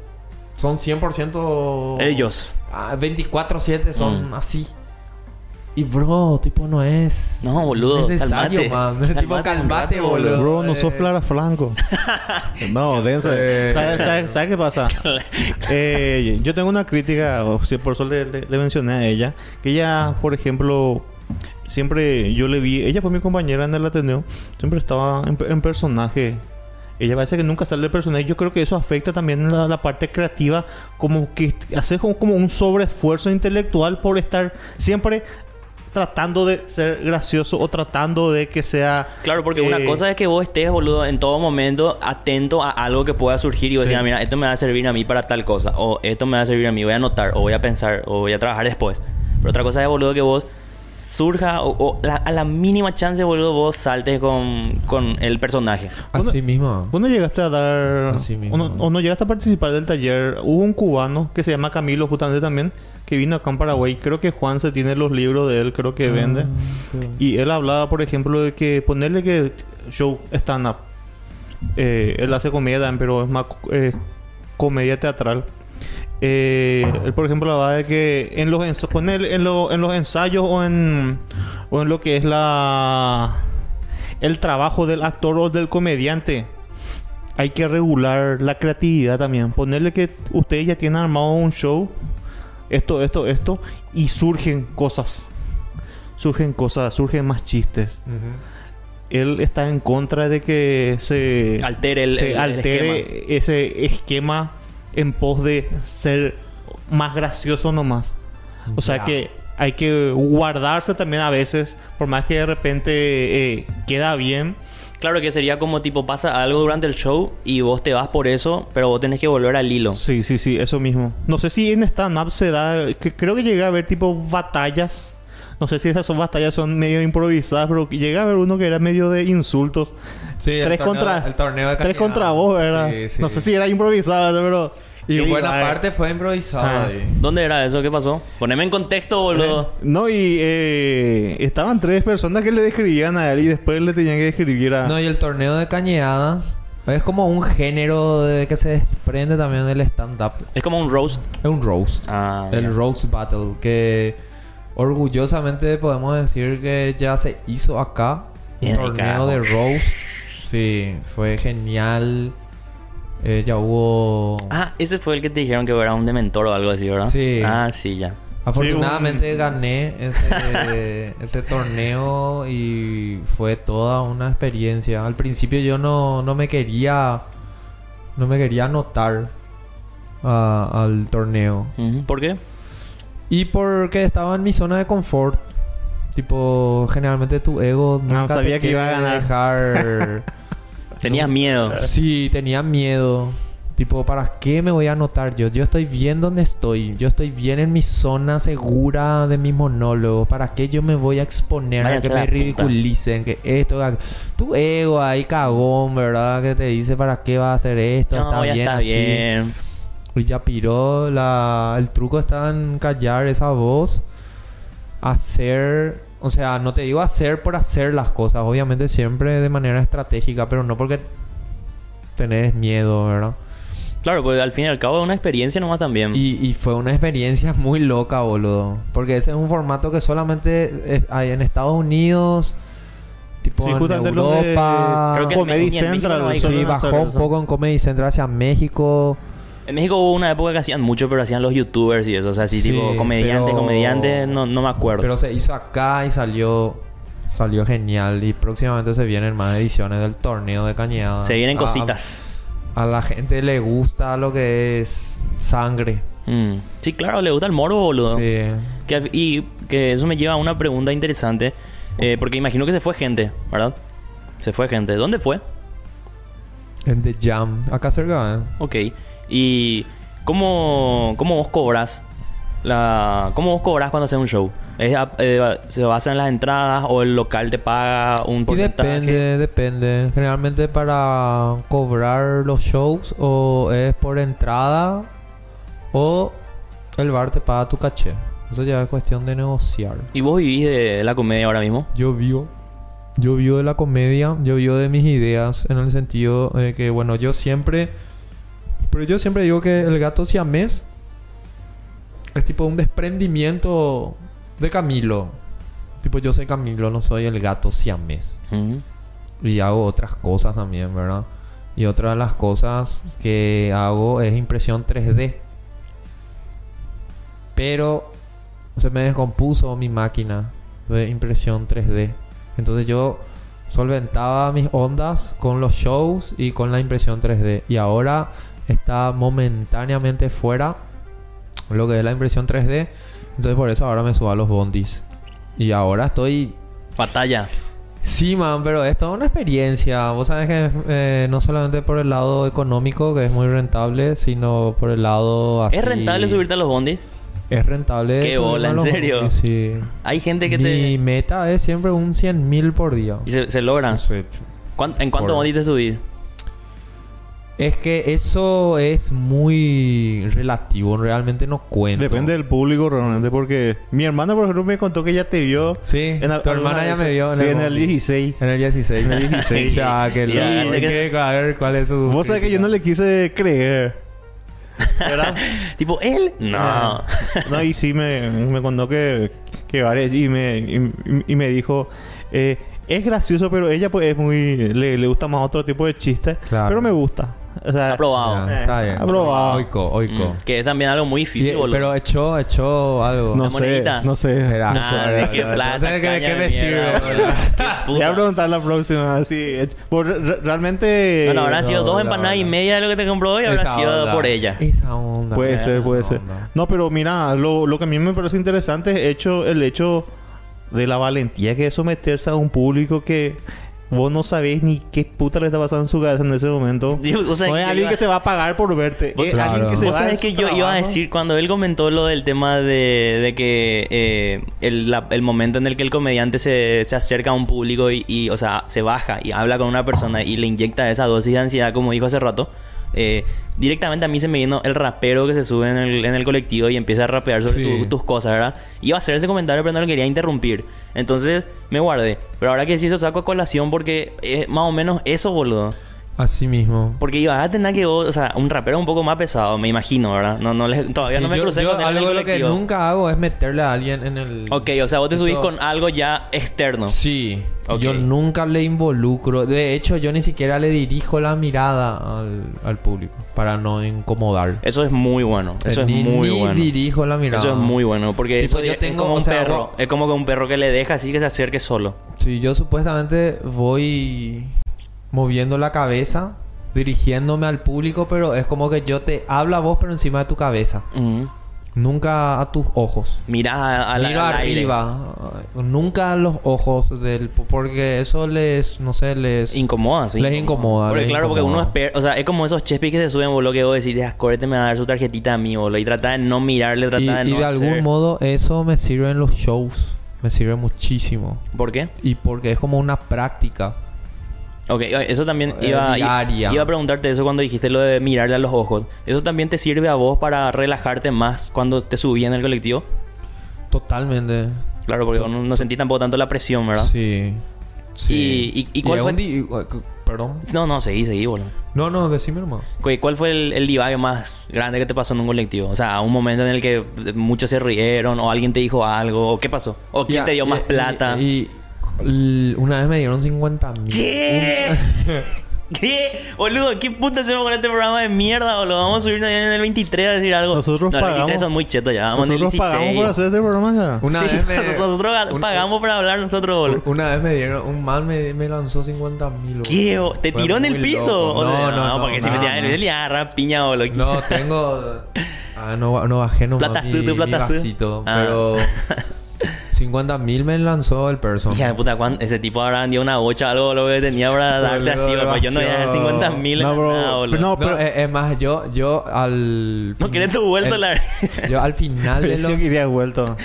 son 100% Ellos. ah, 24-7 son Mm. así. Y bro, tipo, no es No, boludo, necesario, calmate. man. Calmate tipo, calmate, rato, boludo. Bro, no sos Eh, Clara Franco. no, denso. Eh. ¿Sabes sabe, sabe qué pasa? Eh, yo tengo una crítica, o sea, por le, le- le mencioné a ella, que ella, por ejemplo, siempre yo le vi, ella fue mi compañera en el Ateneo, siempre estaba en, en personaje. Ella parece que nunca sale de personaje. Yo creo que eso afecta también la, la parte creativa, como que hace como, como un sobreesfuerzo intelectual por estar siempre tratando de ser gracioso o tratando de que sea Claro, porque una eh, cosa es que vos estés, boludo, en todo momento atento a algo que pueda surgir y vos Sí. decir, "Ah, mira, esto me va a servir a mí para tal cosa, o esto me va a servir a mí, voy a anotar, o voy a pensar, o voy a trabajar después. Pero otra cosa es, boludo, que vos surja, o, o la- a la mínima chance, boludo, vos saltes con, con el personaje. Así mismo. ¿Vos no llegaste a dar... Así mismo. O no, o no llegaste a participar del taller? Hubo un cubano que se llama Camilo justamente también, que vino acá en Paraguay. Creo que Juan se tiene los libros de él, creo que Ah, vende. Y él hablaba, por ejemplo, de que ponerle que show stand-up. Eh, él hace comedia pero es más eh, comedia teatral. Eh, él, por ejemplo, hablaba de que en los, ens- ponerle en, lo- en los ensayos o en, o en lo que es la el trabajo del actor o del comediante, hay que regular la creatividad también. Ponerle que ustedes ya tienen armado un show, esto, esto, esto, y surgen cosas. Surgen cosas, surgen más chistes. Él está en contra de que se, Altere el, se el- el altere esquema. ese esquema en pos de ser más gracioso nomás. O sea que hay que guardarse también a veces, por más que de repente eh, queda bien. Claro que sería como tipo pasa algo durante el show y vos te vas por eso, pero vos tenés que volver al hilo. Sí, sí, sí, eso mismo. No sé si en stand-up se da, que creo que llega a haber tipo batallas. No sé si esas son batallas, son medio improvisadas, pero llega a haber uno que era medio de insultos. Sí, el tres torneo- contra, el torneo de tres contra vos, ¿verdad? Sí, sí. No sé si era improvisado, pero... Y ¿qué buena digo? parte fue improvisado Ah. ahí. ¿Dónde era eso? ¿Qué pasó? Poneme en contexto, boludo. No, y eh, estaban tres personas que le describían a él y después le tenían que describir a... No, y el torneo de cañeadas es como un género de que se desprende también del stand-up. Es como un roast. Es un roast. Ah, el roast battle. Que orgullosamente podemos decir que ya se hizo acá. Un Bien, torneo carajo. de roast. Sí, fue genial. Eh, ya hubo... Ah, ese fue el que te dijeron que era un dementor o algo así, ¿verdad? Sí. Ah, sí, ya. Afortunadamente un- gané ese, ese torneo y fue toda una experiencia. Al principio yo no, no me quería no me quería anotar a- al torneo. ¿Por qué? Y porque estaba en mi zona de confort. Tipo, generalmente tu ego nunca sabía te que iba a ganar. dejar... Tenías miedo. Sí, tenía miedo. Tipo, ¿para qué me voy a anotar yo? Yo estoy bien donde estoy. Yo estoy bien en mi zona segura de mi monólogo. ¿Para qué yo me voy a exponer a Váyanse que a la me puta. ridiculicen? Que esto... Tu ego ahí cagón, ¿verdad? Que te dice ¿para qué va a hacer esto? No, está ya bien está así. bien. Y ya piró. La... El truco está en callar esa voz. Hacer... O sea, no te digo hacer por hacer las cosas. Obviamente siempre de manera estratégica. Pero no porque tenés miedo, ¿verdad? Claro, porque al fin y al cabo es una experiencia nomás también. Y, y fue una experiencia muy loca, boludo. Porque ese es un formato que solamente es- hay en Estados Unidos, tipo Sí, en justamente lo de- Europa. Creo que en Comedy en México Central, no hay- Sí, bajó un poco en Comedy Central hacia México. En México hubo una época que hacían mucho, pero hacían los youtubers y eso. O sea, así Sí, tipo comediantes, pero- comediantes, no, no me acuerdo. Pero se hizo acá y salió salió genial y próximamente se vienen más ediciones del torneo de cañada. Se vienen cositas. A, la gente le gusta lo que es sangre. Mm. Sí, claro, le gusta el morbo, boludo. Sí. Que y que eso me lleva a una pregunta interesante. eh, porque imagino que se fue gente, ¿verdad? Se fue gente. ¿Dónde fue? En The Jam. Acá cerca, ¿eh? Ok. ¿Y cómo, cómo vos cobras? La, ¿Cómo vos cobras cuando haces un show? ¿Es a- eh, ¿Se basa en las entradas o el local te paga un Y porcentaje? depende, depende. Generalmente para cobrar los shows o es por entrada o el bar te paga tu caché. Eso ya es cuestión de negociar. ¿Y vos vivís de la comedia ahora mismo? Yo vivo. Yo vivo de la comedia, yo vivo de mis ideas en el sentido de que, bueno, yo siempre... Pero yo siempre digo que el gato siamés es tipo un desprendimiento de Camilo. Tipo, yo soy Camilo, no soy el gato siamés. Y hago otras cosas también, ¿verdad? Y otra de las cosas que hago es impresión 3D. Pero se me descompuso mi máquina de impresión 3D. Entonces yo solventaba mis ondas con los shows y con la impresión 3D. Y ahora está momentáneamente fuera lo que es la impresión 3D. Entonces por eso ahora me subo a los bondis. Y ahora estoy Batalla. Sí, man, pero es toda una experiencia. Vos sabés que eh, no solamente por el lado económico, que es muy rentable, sino por el lado así... ¿Es rentable subirte a los bondis? Es rentable. Qué bola, ¿en serio? bondis, Sí. Hay gente que Mi te... meta es siempre un 100 mil por día. Y se, se. ¿Cuán- ¿En cuánto Por- bondis te subís? Es que eso es muy relativo. Realmente no cuento. Depende del público realmente porque mi hermana por ejemplo me contó que ya te vio Sí, en tu hermana ya me vio en sí, el en el bondi. 16. En el 16. En el 16. ya, que lo... que- A ver, ¿cuál es su... Vos sabés que yo no le quise creer. ¿Verdad? Tipo, ¿él? No. No, y sí me, me contó que, que varias y me, y, y me dijo, eh, es gracioso, pero ella pues es muy, le, le gusta más otro tipo de chistes, Claro. pero me gusta. O sea, Aprobado. Ya, está bien. Aprobado. Oico, oico. Mm, Que es también algo muy difícil, Sí, boludo. pero echó, echó algo. no ¿La sé, monedita? no sé. Era- no Ah, sé. ¿de qué plata? No sé de qué- me sirve, Voy a preguntar la próxima. Sí, eh, por- re- realmente. Bueno, habrán sido no, dos empanadas y media de lo que te compró hoy, habrá Esa sido onda. por ella. Esa onda. Puede ser, puede ser. No, pero mira, lo, lo que a mí me parece interesante es hecho, el hecho de la valentía que es someterse a un público que vos no sabés ni qué puta le está pasando en su cabeza en ese momento. Digo, o sea, no es que alguien iba- que se va a pagar por verte. Vos- Es alguien que se Vos va sabés de que yo iba a decir, cuando él comentó lo del tema de, de que eh, el, la- el momento en el que el comediante se, se acerca a un público y, y, o sea, se baja y habla con una persona y le inyecta esa dosis de ansiedad, como dijo hace rato, eh, directamente a mí se me vino el rapero que se sube en el, en el colectivo y empieza a rapear sobre Sí. tu- tus cosas, ¿verdad? Iba a hacer ese comentario, pero no lo quería interrumpir. Entonces me guardé. Pero ahora que sí eso saco a colación porque es más o menos eso, boludo. Así mismo. Porque iba a tener que, o sea, un rapero un poco más pesado, me imagino, ¿verdad? No, no les- todavía Sí, no me yo- crucé yo con algo lo que nunca hago es meterle a alguien en el... Ok, o sea, vos te subís Eso- con algo ya externo. Sí. Ok. Yo nunca le involucro. De hecho, yo ni siquiera le dirijo la mirada al, al público para no incomodar. Eso es muy bueno. Eso Eh, es ni, muy ni bueno. dirijo la mirada. Eso es muy bueno. Porque Tipo, eso yo es tengo- como o un sea, perro. vos- Es como que un perro que le deja así que se acerque solo. Sí, yo supuestamente voy moviendo la cabeza, dirigiéndome al público, pero es como que yo te hablo a vos, pero encima de tu cabeza. Nunca a tus ojos. Mirás a, la- Miro aire. arriba. Nunca a los ojos del... Porque eso les... No sé, les... Incomoda, sí. Les incomoda, Porque les claro, porque uno espera... O sea, es como esos chespis que se suben, boludo, que vos decís, "Deja, córrete, me va a dar su tarjetita a mí, boludo. Y trata de no mirarle, trata y, de y no de hacer. algún modo eso me sirve en los shows. Me sirve muchísimo. ¿Por qué? Y porque es como una práctica. Ok, eh, eso también iba, iba a preguntarte eso cuando dijiste lo de mirarle a los ojos. ¿Eso también te sirve a vos para relajarte más cuando te subí en el colectivo? Totalmente. Claro, porque no, no sentí tampoco tanto la presión, ¿verdad? Sí. sí. Y- y- y cuál fue- di- Perdón. No, no, seguí, seguí, boludo. No, no, decime nomás. Cu- ¿Cuál fue el, el divague más grande que te pasó en un colectivo? O sea, un momento en el que muchos se rieron o alguien te dijo algo o qué pasó. O quién te dio más y- plata. Y, una vez me dieron 50 mil. ¿Qué? ¿Qué? Boludo, ¿qué puta hacemos con este programa de mierda, boludo? Vamos a subirnos ya en el 23 a decir algo. Nosotros no, el 23 pagamos- son muy chetos ya. Vamos en el Nosotros 16. pagamos por hacer este programa ya. Una Sí, vez me... nosotros un- pagamos para hablar nosotros, boludo. Una vez me dieron... Un mal me, me lanzó 50 mil. ¿Qué? ¿Te Fue tiró en el piso? loco. O No, de- no, no, porque si me no, tiran en el no. piso, le piña, boludo. No, tengo... Ah, no, no bajé nomás Platazú, tu platazú. Ah. Pero... 50 mil me lanzó el person. Hija de puta, ¿cuán- ese tipo habrá vendido una bocha algo lo que tenía para darte así, boludo. Yo no voy a dar demasiado. 50 mil No, bro. nada. No, No, pero- es, es más, yo, yo al... No querés tu vuelto, el- la Yo al final de los... que iría vuelto.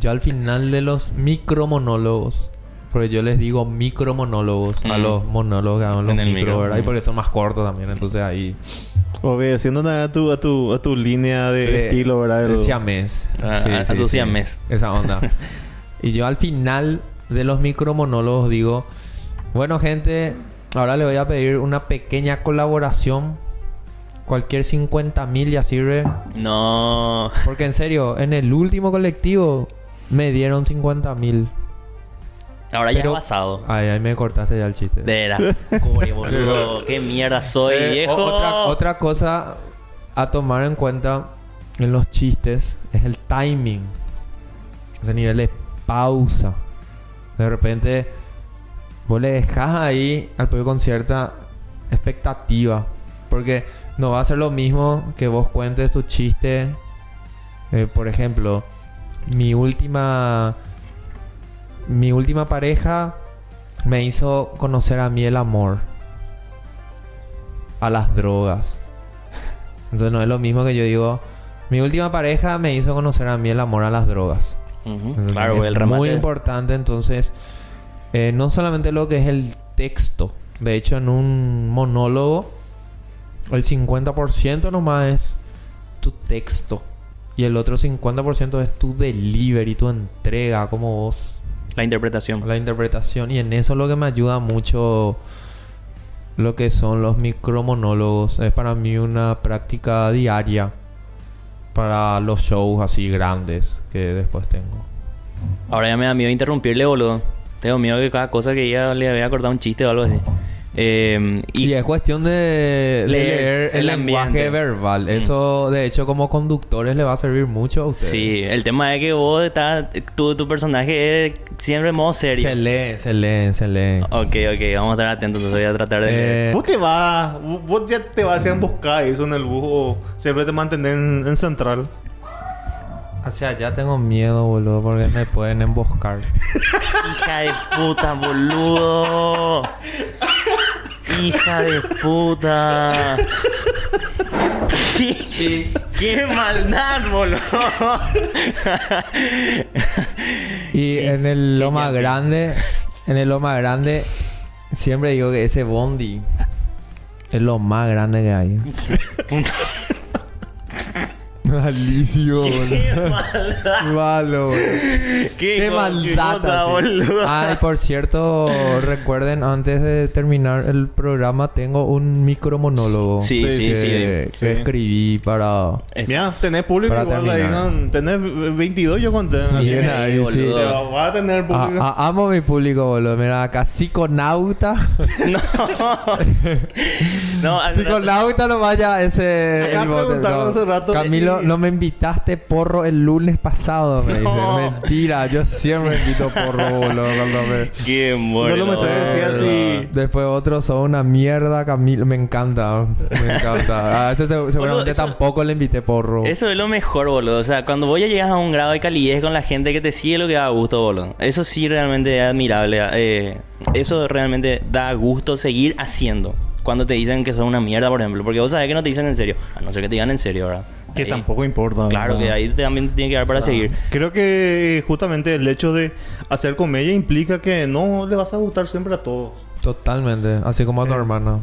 Yo al final de los micromonólogos, porque yo les digo micromonólogos a Mm. los monólogos hagan los En el micro, micro, ¿verdad? Y mm. porque son más cortos también, entonces ahí... Obedeciendo nada a tu, a tu, a tu línea de estilo, ¿verdad? el El- siamés. Ah, a- a su siamés. Esa onda. y yo al final de los micromonólogos digo... Bueno, gente, ahora le voy a pedir una pequeña colaboración. Cualquier 50 mil ya sirve. No. Porque en serio, en el último colectivo me dieron 50 mil. Ahora ya Pero- ha pasado. Ay, ahí me cortaste ya el chiste. De. Cobre, boludo. Qué mierda soy, Eh, viejo. o- otra, otra cosa a tomar en cuenta en los chistes es el timing. Ese nivel de pausa. De repente, vos le dejas ahí al público con cierta expectativa. Porque no va a ser lo mismo que vos cuentes tu chiste. Eh, por ejemplo, mi última. Mi última pareja me hizo conocer a mí el amor a las drogas. Entonces no es lo mismo que yo digo, mi última pareja me hizo conocer a mí el amor a las drogas. Ujú, Entonces, Claro, es el remate. Muy importante, entonces, eh, no solamente lo que es el texto. De hecho, en un monólogo, el 50% nomás es tu texto. Y el otro 50% es tu delivery, tu entrega, como vos La interpretación. la interpretación y en eso lo que me ayuda mucho lo que son los micromonólogos es para mí una práctica diaria para los shows así grandes que después tengo Ahora ya me da miedo interrumpirle, boludo. Tengo miedo que cada cosa que ella le había cortado un chiste o algo así. Eh, y, y es cuestión de, Leer leer el, el lenguaje ambiente. verbal Mm. eso de hecho como conductores le va a servir mucho a ustedes sí, el tema es que vos estás... Tu, tu personaje es siempre en modo serio. se lee se lee se lee Ok, ok. Vamos a estar atentos. Entonces voy a tratar de... leer. Eh, Vos te vas, vos- ya te vas a buscar eso en el bus o siempre te mantenés en, en central. hacia allá tengo miedo boludo porque me pueden emboscar Hija de puta, boludo. Hija de puta. ¿Qué, qué maldad, boludo. Y en el Loma Grande, en el Loma Grande, siempre digo que ese Bondi es lo más grande que hay. Malísimo, Qué boludo. maldad. Malo, boludo. Qué, Qué maldad. boludo. Ah, y por cierto, recuerden, antes de terminar el programa, tengo un micromonólogo. Sí, Sí, sí, que, sí. que sí. escribí para... Mira, tenés público Para igual ahí. Tenés 22 yo conté. Así Bien que ahí, boludo. sí. va- vas a tener Ah, público. ah, amo mi público, boludo. Mira acá, psiconauta. No. no, rato- Psiconauta no vaya ese. Acá el bote, preguntaron no. hace rato que Camilo, no me invitaste porro el lunes pasado, me No. dice. Mentira, yo siempre invito porro, boludo. cuando me- Qué muerto. No lo me sé decía boludo. así. Después otros son una mierda, Camilo. Me encanta, me encanta. A ese se- seguramente eso- tampoco le invité porro. Eso es lo mejor, boludo. O sea, cuando vos ya llegas a un grado de calidez con la gente que te sigue lo que da gusto, boludo. Eso sí realmente es admirable. Eh, eso realmente da gusto seguir haciendo. Cuando te dicen que son una mierda, por ejemplo. Porque vos sabés que no te dicen en serio. A no ser que te digan en serio, ¿verdad? Que Ahí- tampoco importa. Claro, ¿no? que ahí también tiene que dar para seguir. Creo que justamente el hecho de hacer comedia implica que no le vas a gustar siempre a todos. Totalmente. Así como a tu Eh. hermana.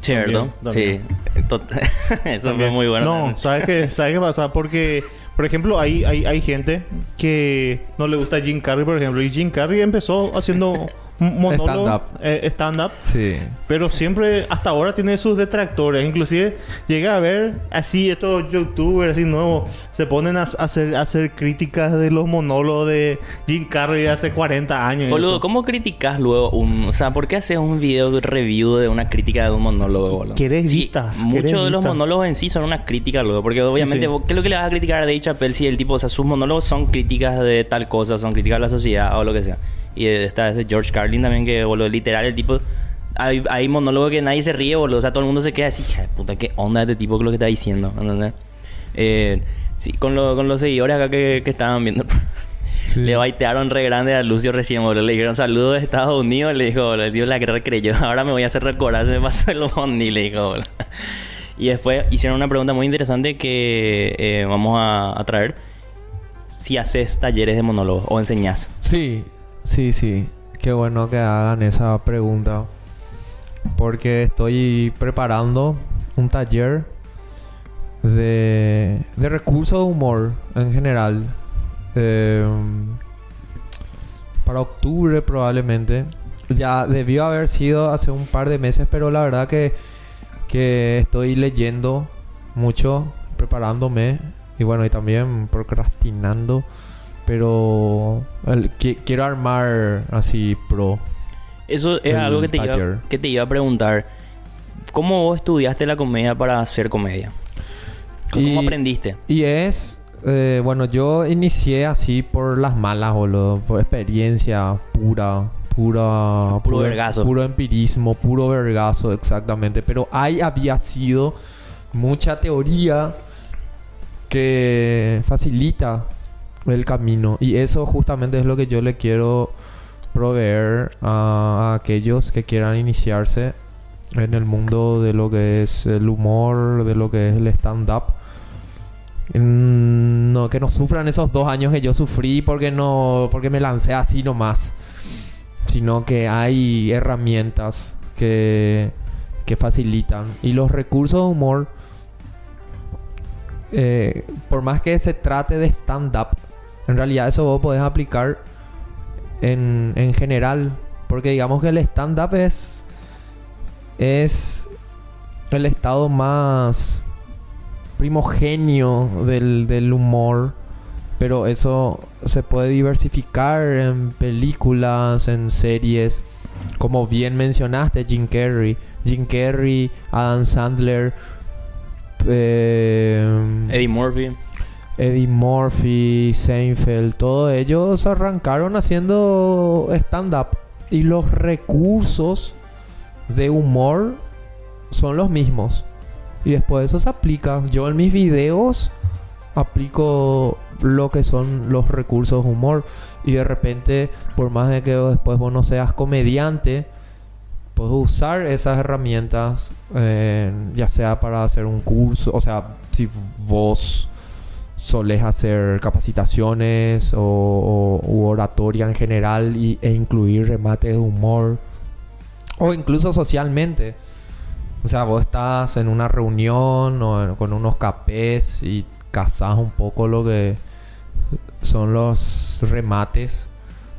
¿Cierto? También, Sí. Eso fue muy bueno. No, también. ¿sabes qué, ¿sabes qué pasa? Porque, por ejemplo, hay, hay, hay gente que no le gusta Jim Carrey, por ejemplo. Y Jim Carrey empezó haciendo monólogo Stand-up. eh, stand-up, Sí. pero siempre hasta ahora tiene sus detractores. Inclusive llega a ver así estos youtubers así nuevos se ponen a, a hacer, a hacer críticas de los monólogos de Jim Carrey de hace 40 años. Boludo. ¿cómo criticas luego un... O sea, ¿por qué haces un video de review de una crítica de un monólogo, boludo? Querés Sí, vistas, Muchos de los monólogos en sí son una crítica luego. Porque obviamente, Sí. vos- ¿qué es lo que le vas a criticar a Dave Chappelle si el tipo... O sea, sus monólogos son críticas de tal cosa, son críticas a la sociedad o lo que sea. Y está desde George Carlin también, que, boludo, literal, el tipo... Hay, hay monólogos que nadie se ríe, boludo. O sea, todo el mundo se queda así, hija de puta, qué onda este tipo que lo que está diciendo, ¿entendés? Eh, sí, con, lo- con los seguidores acá que, que estaban viendo... Sí. Le baitearon re grande a Lucio recién, boludo. Le dijeron saludos de Estados Unidos. Le dijo, boludo, el tío la que creyó. Ahora me voy a hacer recordar, se me pasó el bondi, le dijo, boludo. Y después hicieron una pregunta muy interesante que eh, vamos a, a traer. Si haces talleres de monólogos o enseñás. Sí, sí, sí. Qué bueno que hagan esa pregunta. Porque estoy preparando un taller de, de recursos de humor en general. Eh, para octubre probablemente. Ya debió haber sido hace un par de meses, pero la verdad que, que estoy leyendo mucho, preparándome y bueno, y también procrastinando. Pero el- qui- quiero armar así pro. Eso El algo que te, iba, que te iba a preguntar. ¿Cómo vos estudiaste la comedia para hacer comedia? ¿Cómo Y- aprendiste? Y es, eh, bueno, yo inicié así por las malas, boludo, por experiencia pura, pura, Puro vergazo. puro empirismo, puro vergazo, exactamente. Pero ahí había sido mucha teoría que facilita el camino y eso justamente es lo que yo le quiero proveer a, aquellos que quieran iniciarse en el mundo de lo que es el humor, de lo que es el stand-up. No, que no sufran esos dos años que yo sufrí porque no, porque me lancé así nomás. Sino que hay herramientas que, que facilitan. Y los recursos de humor, eh, por más que se trate de stand-up, en realidad eso vos podés aplicar en, en general. Porque digamos que el stand-up es, es el estado más primogenio del, del humor. Pero eso se puede diversificar en películas, en series. Como bien mencionaste, Jim Carrey. Jim Carrey, Adam Sandler, eh, Eddie Murphy. Eddie Murphy, Seinfeld, todos ellos arrancaron haciendo stand-up. Y los recursos de humor son los mismos. Y después eso se aplica. Yo en mis videos aplico lo que son los recursos de humor. Y de repente, por más de que después vos no seas comediante, puedes usar esas herramientas, eh, ya sea para hacer un curso, o sea, si vos solés hacer capacitaciones o, oratoria en general y, e incluir remates de humor o incluso socialmente. O sea, vos estás en una reunión o con unos capés y cazás un poco lo que son los remates.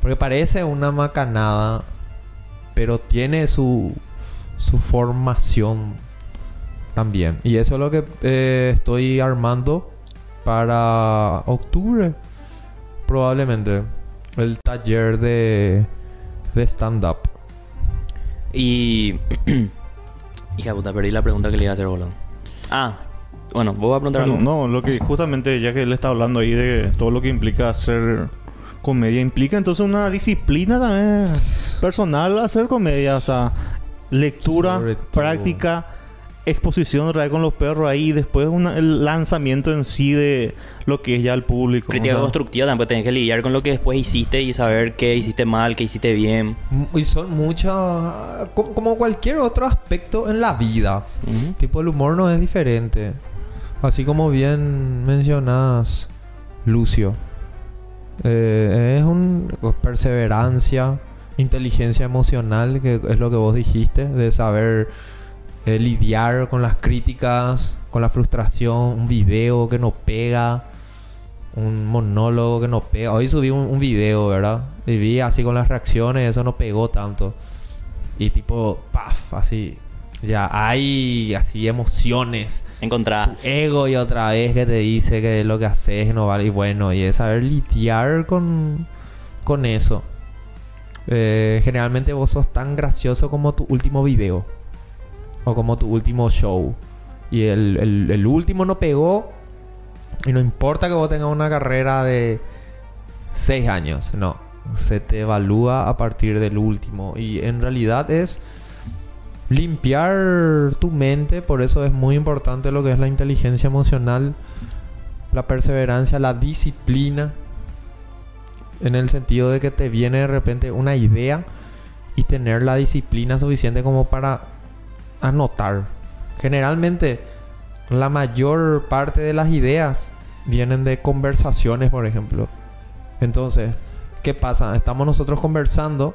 Porque parece una macanada, pero tiene su, su formación también. Y eso es lo que eh, estoy armando para octubre, probablemente. El taller de, de stand-up. Y. Hija puta, perdí la pregunta que le iba a hacer, boludo. Ah, bueno, vos vas a preguntar algo. no, lo que justamente ya que él está hablando ahí de todo lo que implica hacer comedia, implica entonces una disciplina también personal hacer comedia, o sea, lectura, práctica, exposición real con los perros ahí y después una- el lanzamiento en sí de lo que es ya el público. Crítica o sea, constructiva también tenés que lidiar con lo que después hiciste y saber qué hiciste mal, qué hiciste bien. Y son muchas... co- Como cualquier otro aspecto en la vida. Ujú. Tipo, el humor no es diferente. Así como bien mencionas, Lucio. Eh, es un pues, perseverancia, inteligencia emocional, que es lo que vos dijiste, de saber eh, lidiar con las críticas, con la frustración, un video que no pega, un monólogo que no pega. Hoy subí un, un video, ¿verdad? Y vi así con las reacciones, eso no pegó tanto. Y tipo, paf, así. Ya hay así emociones. Encontradas. Ego y otra vez que te dice que lo que haces no vale. Y bueno, y es saber lidiar con, con eso. Eh, generalmente vos sos tan gracioso como tu último video. O como tu último show. Y el, el- el último no pegó. Y no importa que vos tengas una carrera de 6 años. No. Se te evalúa a partir del último. Y en realidad es limpiar tu mente. Por eso es muy importante lo que es la inteligencia emocional. La perseverancia, la disciplina. En el sentido de que te viene de repente una idea y tener la disciplina suficiente como para anotar. Generalmente la mayor parte de las ideas vienen de conversaciones, por ejemplo. Entonces, ¿qué pasa? Estamos nosotros conversando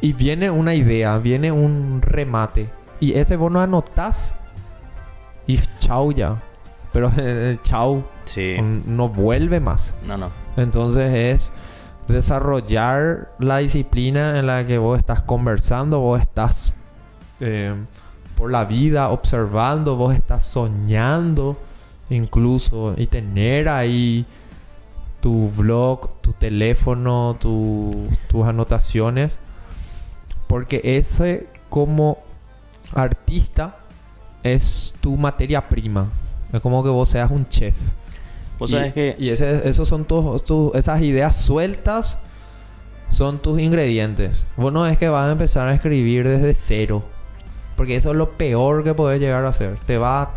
y viene una idea, viene un remate y ese vos no anotás y chau ya. Pero eh, chau Sí. no vuelve más. No, no. Entonces es desarrollar la disciplina en la que vos estás conversando, vos estás eh, por la vida observando, vos estás soñando incluso y tener ahí tu blog, tu teléfono, tu- tus anotaciones, porque ese como artista es tu materia prima. Es como que vos seas un chef. Vos Y- sabés que... Y ese, esos son tus, tus- esas ideas sueltas son tus ingredientes. Vos no es que vas a empezar a escribir desde cero. Porque eso es lo peor que podés llegar a hacer. Te va,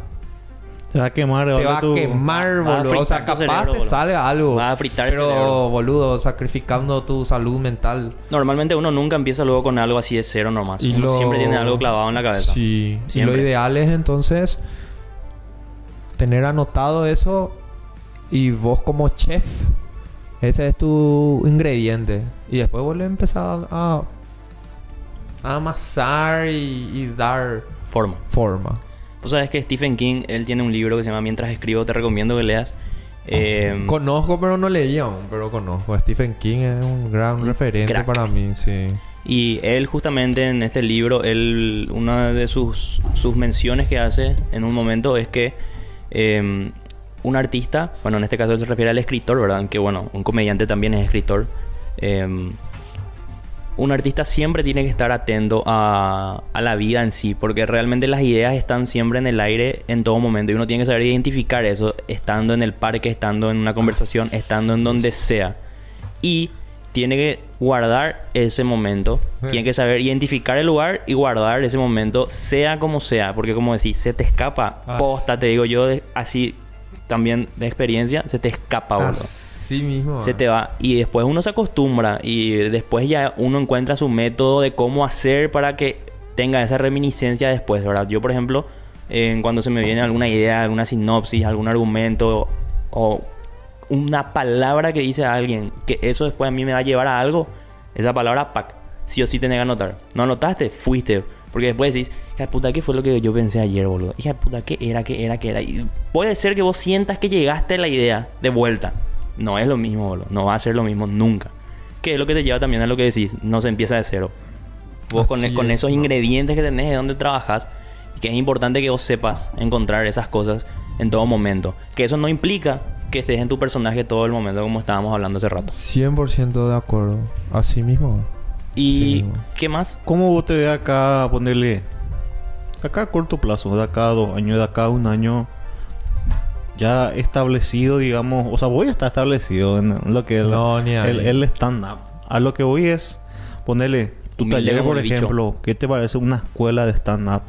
Te va a quemar, te va a tu- quemar, Va a boludo. O sea, capaz cerebro, te boludo. sale algo. Va a fritar el Pero, boludo, sacrificando tu salud mental. Normalmente uno nunca empieza luego con algo así de cero nomás. Y uno lo- siempre tiene algo clavado en la cabeza. Sí. Y lo ideal es entonces tener anotado eso y vos como chef, ese es tu ingrediente. Y después vos le empezás a amasar y, y dar Forma. forma. Vos sabés que Stephen King, él tiene un libro que se llama Mientras escribo, te recomiendo que leas. Eh, Conozco, pero no leí aún, pero conozco. Stephen King es un gran Un referente crack. para mí, sí. Y él justamente en este libro, él, una de sus, sus menciones que hace en un momento es que eh, un artista, bueno, en este caso él se refiere al escritor, ¿verdad? Que bueno, un comediante también es escritor. Eh, un artista siempre tiene que estar atento a, a la vida en sí, porque realmente las ideas están siempre en el aire en todo momento y uno tiene que saber identificar eso, estando en el parque, estando en una conversación, estando en donde sea. Y tiene que guardar ese momento, Sí. tiene que saber identificar el lugar y guardar ese momento, sea como sea, porque como decís, se te escapa, Ah. posta, te digo yo, de- así también de experiencia, se te escapa, boludo Así mismo. se te va y después uno se acostumbra y después ya uno encuentra su método de cómo hacer para que tenga esa reminiscencia después, ¿verdad? Yo, por ejemplo, en cuando se me viene alguna idea, alguna sinopsis, algún argumento o una palabra que dice alguien, que eso después a mí me va a llevar a algo, esa palabra, pac, sí o sí tenés que anotar. No anotaste, fuiste. Porque después decís, hija de puta, ¿qué fue lo que yo pensé ayer, boludo? Hija de puta, ¿qué era, qué era, qué era? Y puede ser que vos sientas que llegaste a la idea de vuelta. No es lo mismo, boludo. No va a ser lo mismo nunca. Que es lo que te lleva también a lo que decís. No se empieza de cero. Vos con, es, esos ¿no? ingredientes que tenés de donde trabajas, que es importante que vos sepas encontrar esas cosas en todo momento. Que eso no implica que estés en tu personaje todo el momento, como estábamos hablando hace rato. 100% de acuerdo. Así mismo. ¿Y Sí. qué más? ¿Cómo vos te ves acá ponerle acá a corto plazo, de acá a dos años, de acá a un año ya establecido, digamos, o sea, voy a estar establecido en lo que es No, el, el stand-up. A lo que voy es ponerle tu taller, por bicho. ejemplo, ¿qué te parece una escuela de stand-up?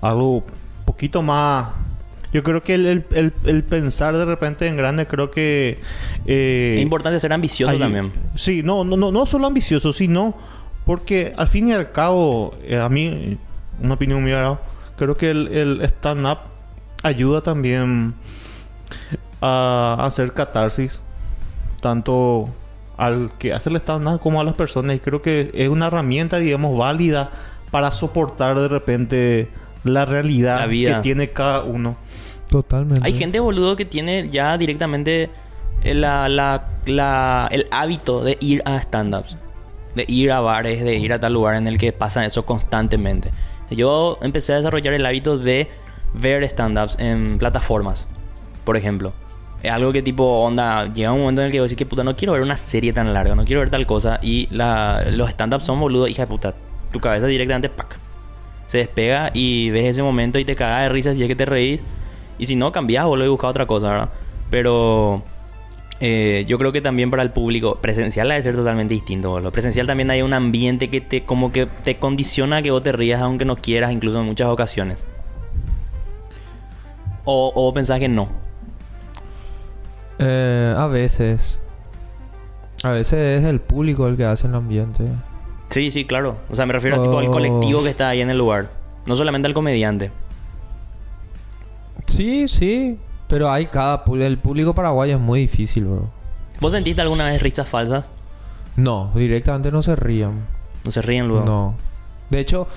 Algo poquito más... Yo creo que el, el- el- el pensar de repente en grande, creo que... eh, Es importante ser ambicioso también. Sí, no, no, no, no solo ambicioso, sino porque al fin y al cabo, eh, a mí, una opinión mía, ¿verdad? creo que el, el stand-up ayuda también a hacer catarsis, tanto al que hace el stand-up como a las personas. Y creo que es una herramienta, digamos, válida para soportar de repente la realidad La vida. que tiene cada uno. Totalmente. Hay gente, boludo, que tiene ya directamente eh, la, la, la- el hábito de ir a stand-ups. De ir a bares, de ir a tal lugar en el que pasa eso constantemente. Yo empecé a desarrollar el hábito de ver stand-ups en plataformas, por ejemplo. Es algo que tipo, onda, llega un momento en el que decir que puta, no quiero ver una serie tan larga, no quiero ver tal cosa. Y la, los stand-ups son, boludo, hija de puta. Tu cabeza directamente, ¡pac! Se despega y ves ese momento y te cagas de risa si es que te reís. Y si no, cambias, boludo, y buscas otra cosa, ¿verdad? Pero eh, yo creo que también para el público presencial ha de ser totalmente distinto, boludo. Presencial también hay un ambiente que te como que te condiciona a que vos te rías aunque no quieras, incluso en muchas ocasiones. O, o pensás que no. Eh, a veces. A veces es el público el que hace el ambiente. Sí, sí, claro. O sea, me refiero tipo, al colectivo que está ahí en el lugar. No solamente al comediante. Sí, sí. Pero hay cada... El público paraguayo es muy difícil, bro. ¿Vos sentiste alguna vez risas falsas? No, directamente no se rían. No se ríen luego. No. De hecho,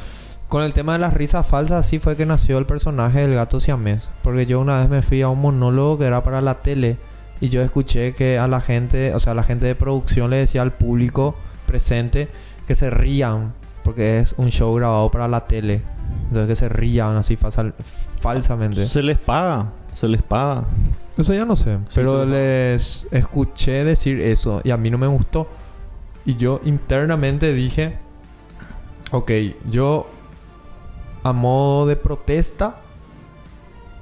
con el tema de las risas falsas, sí fue que nació el personaje del gato siamés. Porque yo una vez me fui a un monólogo que era para la tele y yo escuché que a la gente, o sea, a la gente de producción le decía al público presente que se rían porque es un show grabado para la tele. Entonces que se rían así falsa- falsamente. Se les paga, se les paga. Eso ya no sé. Sí, pero les escuché decir eso y a mí no me gustó. Y yo internamente dije, ok, yo a modo de protesta,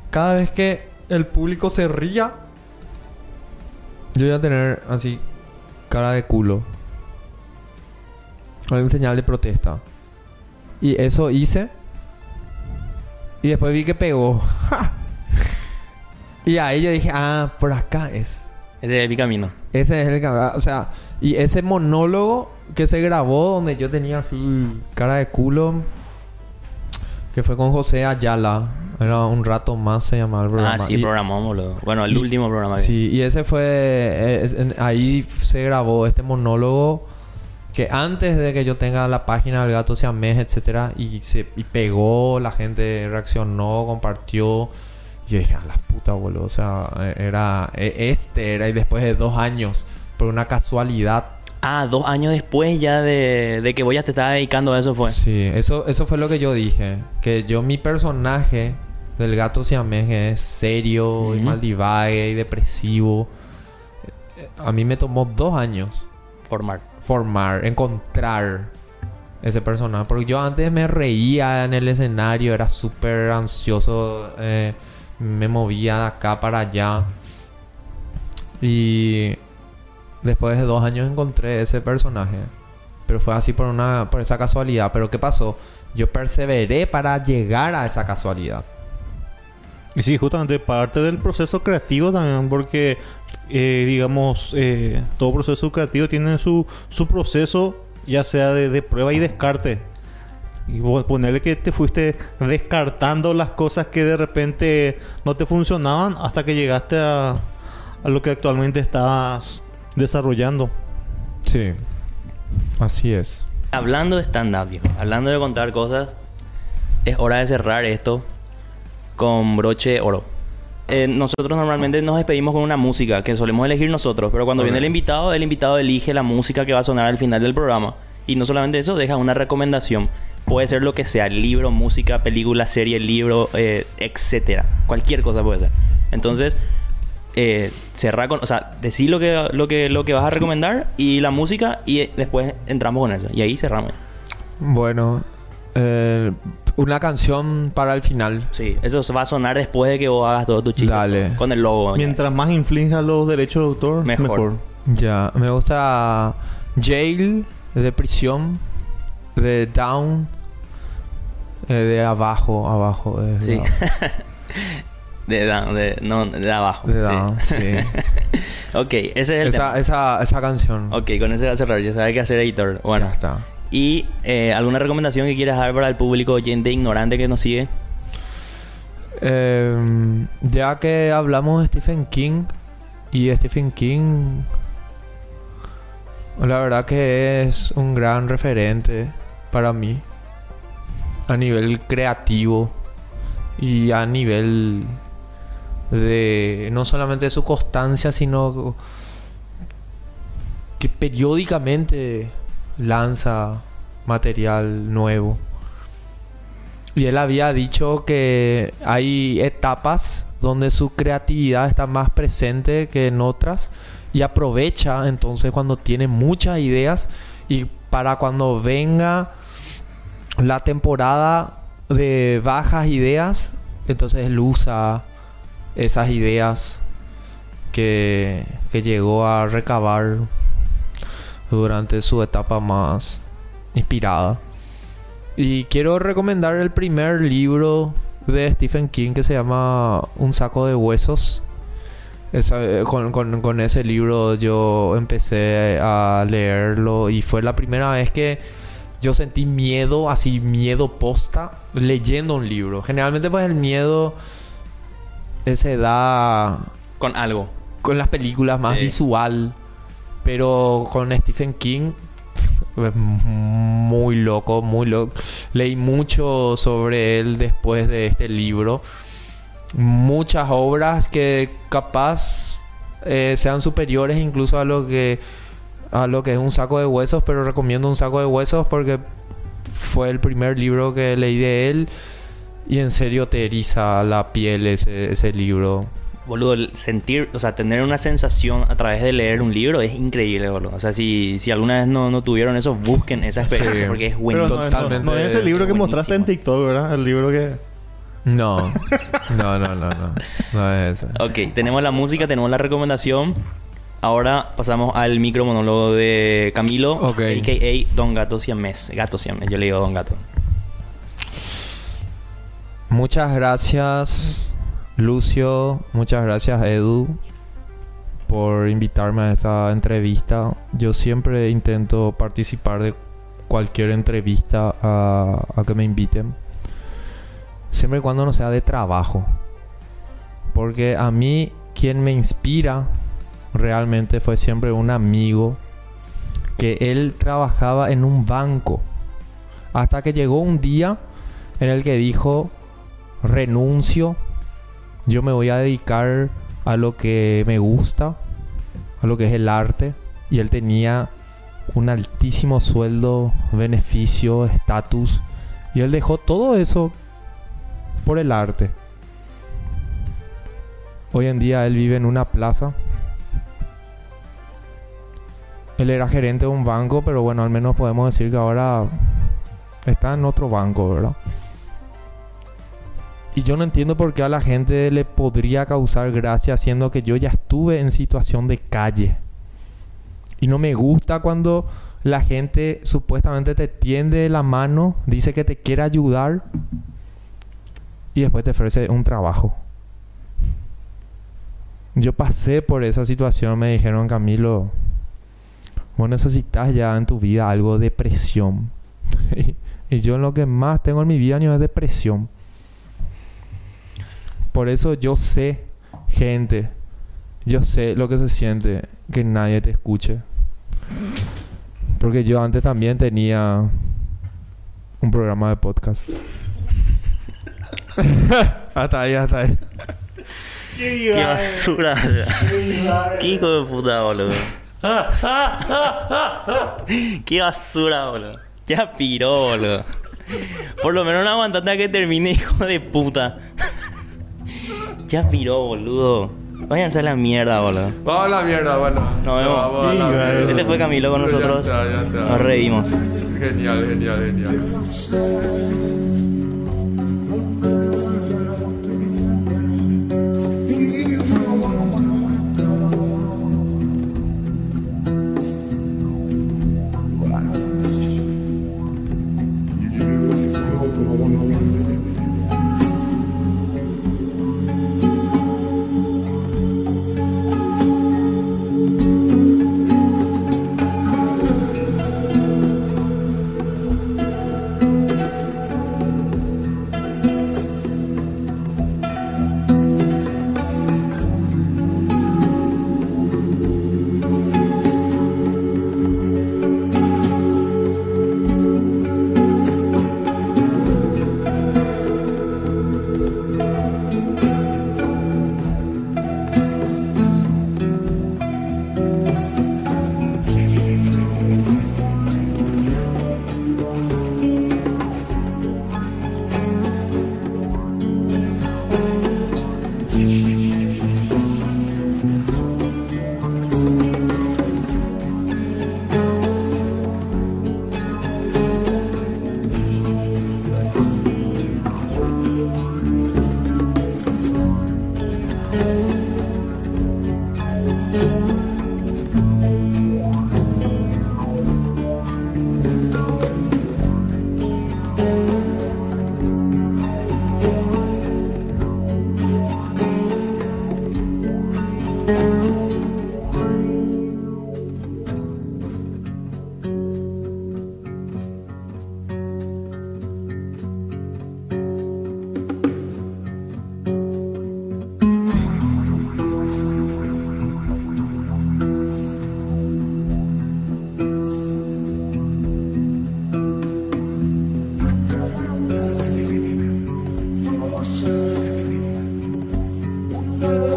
cada vez que el público se ría, yo voy a tener así cara de culo. En señal de protesta. Y eso hice. Y después vi que pegó. y ahí yo dije, ah, por acá es. Ese es mi camino. Ese es el ca- O sea, y ese monólogo que se grabó donde yo tenía así cara de culo. Que fue con José Ayala. Era un rato más se llamaba el programa. Ah, sí, Y- boludo. Bueno, el y- último programa. que- Sí, y ese fue... eh, es- en- ahí se grabó este monólogo que antes de que yo tenga la página del gato siamés, etcétera, y se y pegó, la gente reaccionó, compartió. Y yo dije, a la puta, boludo. O sea, eh, era... eh, Este era y después de dos años, por una casualidad. Ah, dos años después ya de, de que vos ya te estabas dedicando a eso fue. Sí, eso, eso fue lo que yo dije. Que yo, mi personaje del gato siamés es serio y Ujú. maldivague y depresivo. A mí me tomó dos años Formar. formar, encontrar ese personaje. Porque yo antes me reía en el escenario, era súper ansioso, eh, me movía de acá para allá. Y después de dos años encontré ese personaje. Pero fue así por una por esa casualidad. Pero ¿qué pasó? Yo perseveré para llegar a esa casualidad. Y sí, justamente parte del proceso creativo también, porque, eh, digamos, eh, todo proceso creativo tiene su, su proceso, ya sea de, de prueba y descarte. Y ponerle que te fuiste descartando las cosas que de repente no te funcionaban hasta que llegaste a lo que actualmente estás desarrollando. Sí. Así es. Hablando de stand-up, hablando de contar cosas, es hora de cerrar esto con broche de oro. Eh, nosotros normalmente nos despedimos con una música que solemos elegir nosotros, pero cuando viene el invitado, el invitado elige la música que va a sonar al final del programa. Y no solamente eso, deja una recomendación. Puede ser lo que sea, libro, música, película, serie, libro, eh, etcétera. Cualquier cosa puede ser. Entonces, eh, cerrar con, o sea, decir lo que, lo que, lo que vas a recomendar y la música y después entramos con eso. Y ahí cerramos. Bueno, eh, una canción para el final. Sí, eso va a sonar después de que vos hagas todo tu chiste. Dale. Con el logo. ya. Mientras más inflinja los derechos de autor, Mejor. mejor. Ya, me gusta Jail de prisión, de Down, eh, de abajo, abajo. De, Sí. de, da- de- no, de abajo. de Down, sí. ok, ese es el esa, tema. esa, esa canción. Ok, con ese va a cerrar. Ya sabes qué hacer editor. Bueno, Ya está. ¿y eh, alguna recomendación que quieras dar para el público oyente ignorante que nos sigue? Eh, ya que hablamos de Stephen King y Stephen King, la verdad que es un gran referente para mí a nivel creativo. y a nivel de no solamente de su constancia, sino que periódicamente lanza material nuevo. Y él había dicho que hay etapas donde su creatividad está más presente que en otras y aprovecha entonces cuando tiene muchas ideas y para cuando venga la temporada de bajas ideas, entonces él usa esas ideas que, que llegó a recabar durante su etapa más inspirada. Y quiero recomendar el primer libro de Stephen King que se llama Un saco de huesos. Eh, con, con, ese libro yo empecé a leerlo y fue la primera vez que yo sentí miedo, así miedo posta, leyendo un libro. Generalmente pues el miedo se da... Con algo. Con las películas más visual. Pero con Stephen King muy loco, muy loco. Leí mucho sobre él después de este libro. Muchas obras que capaz eh, sean superiores incluso a lo que a lo que es un saco de huesos, pero recomiendo un saco de huesos porque fue el primer libro que leí de él y en serio te eriza la piel ese, ese libro boludo, sentir, o sea, tener una sensación a través de leer un libro es increíble, boludo. O sea, si, si alguna vez no, no tuvieron eso, busquen esa experiencia porque es bueno. Totalmente. No, es el libro que mostraste en TikTok, ¿verdad? El libro que... No. no, no, no, no. No es ese. Ok, tenemos la música, tenemos la recomendación. Ahora pasamos al micro monólogo de Camilo, okay. a.k.a. Don Gato Siamés. Gato Siamés, yo le digo Don Gato. Muchas gracias Lucio, muchas gracias Edu por invitarme a esta entrevista. Yo siempre intento participar de cualquier entrevista a, que me inviten. Siempre y cuando no sea de trabajo. Porque a mí quien me inspira realmente fue siempre un amigo que él trabajaba en un banco. Hasta que llegó un día en el que dijo, renuncio yo me voy a dedicar a lo que me gusta, a lo que es el arte. Y él tenía un altísimo sueldo, beneficio, estatus. Y él dejó todo eso por el arte. Hoy en día él vive en una plaza. Él era gerente de un banco, pero bueno, al menos podemos decir que ahora está en otro banco, ¿verdad? Y yo no entiendo por qué a la gente le podría causar gracia siendo que yo ya estuve en situación de calle. Y no me gusta cuando la gente supuestamente te tiende la mano, dice que te quiere ayudar y después te ofrece un trabajo. Yo pasé por esa situación, me dijeron Camilo, vos necesitas ya en tu vida algo de presión. y yo lo que más tengo en mi vida es depresión. Por eso yo sé, gente, yo sé lo que se siente que nadie te escuche. Porque yo antes también tenía un programa de podcast. hasta ahí, hasta ahí. Qué basura. Qué hijo de puta, boludo. Qué basura, boludo. Qué apiró, boludo. Por lo menos no aguantate a que termine, hijo de puta. Ya piró, boludo. Váyanse a la mierda, boludo. Vamos a la mierda, bueno. Nos vemos. este fue Camilo con nosotros. Nos reímos. Genial, genial, genial. Lord.